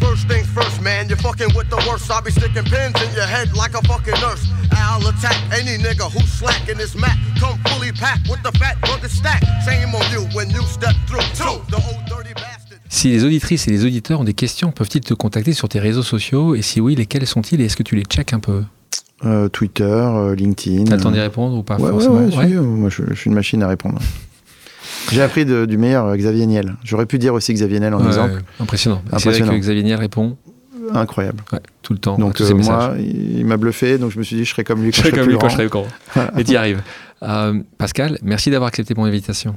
First things first, man, you're fucking with the worst. I'll be sticking pins in your head like a fucking nurse. I'll attack any nigga who's slacking this mat. Come fully packed with the fat burger stack. Shame on you when you step through two. The old dirty bastard. Si les auditrices et les auditeurs ont des questions, peuvent-ils te contacter sur tes réseaux sociaux Et si oui, lesquels sont-ils et est-ce que tu les checkes un peu? Euh, Twitter, euh, LinkedIn. T'as le temps d'y répondre ou pas ouais, forcément? ouais, Moi, je, suis une machine à répondre. J'ai appris du meilleur euh, Xavier Niel. J'aurais pu dire aussi Xavier Niel en exemple. Impressionnant. impressionnant. C'est vrai que Xavier Niel répond. Incroyable. tout le temps. Donc moi, il m'a bluffé, donc je me suis dit, je serais comme lui quand je, quand je Et t'y arrives. Pascal, merci d'avoir accepté mon invitation.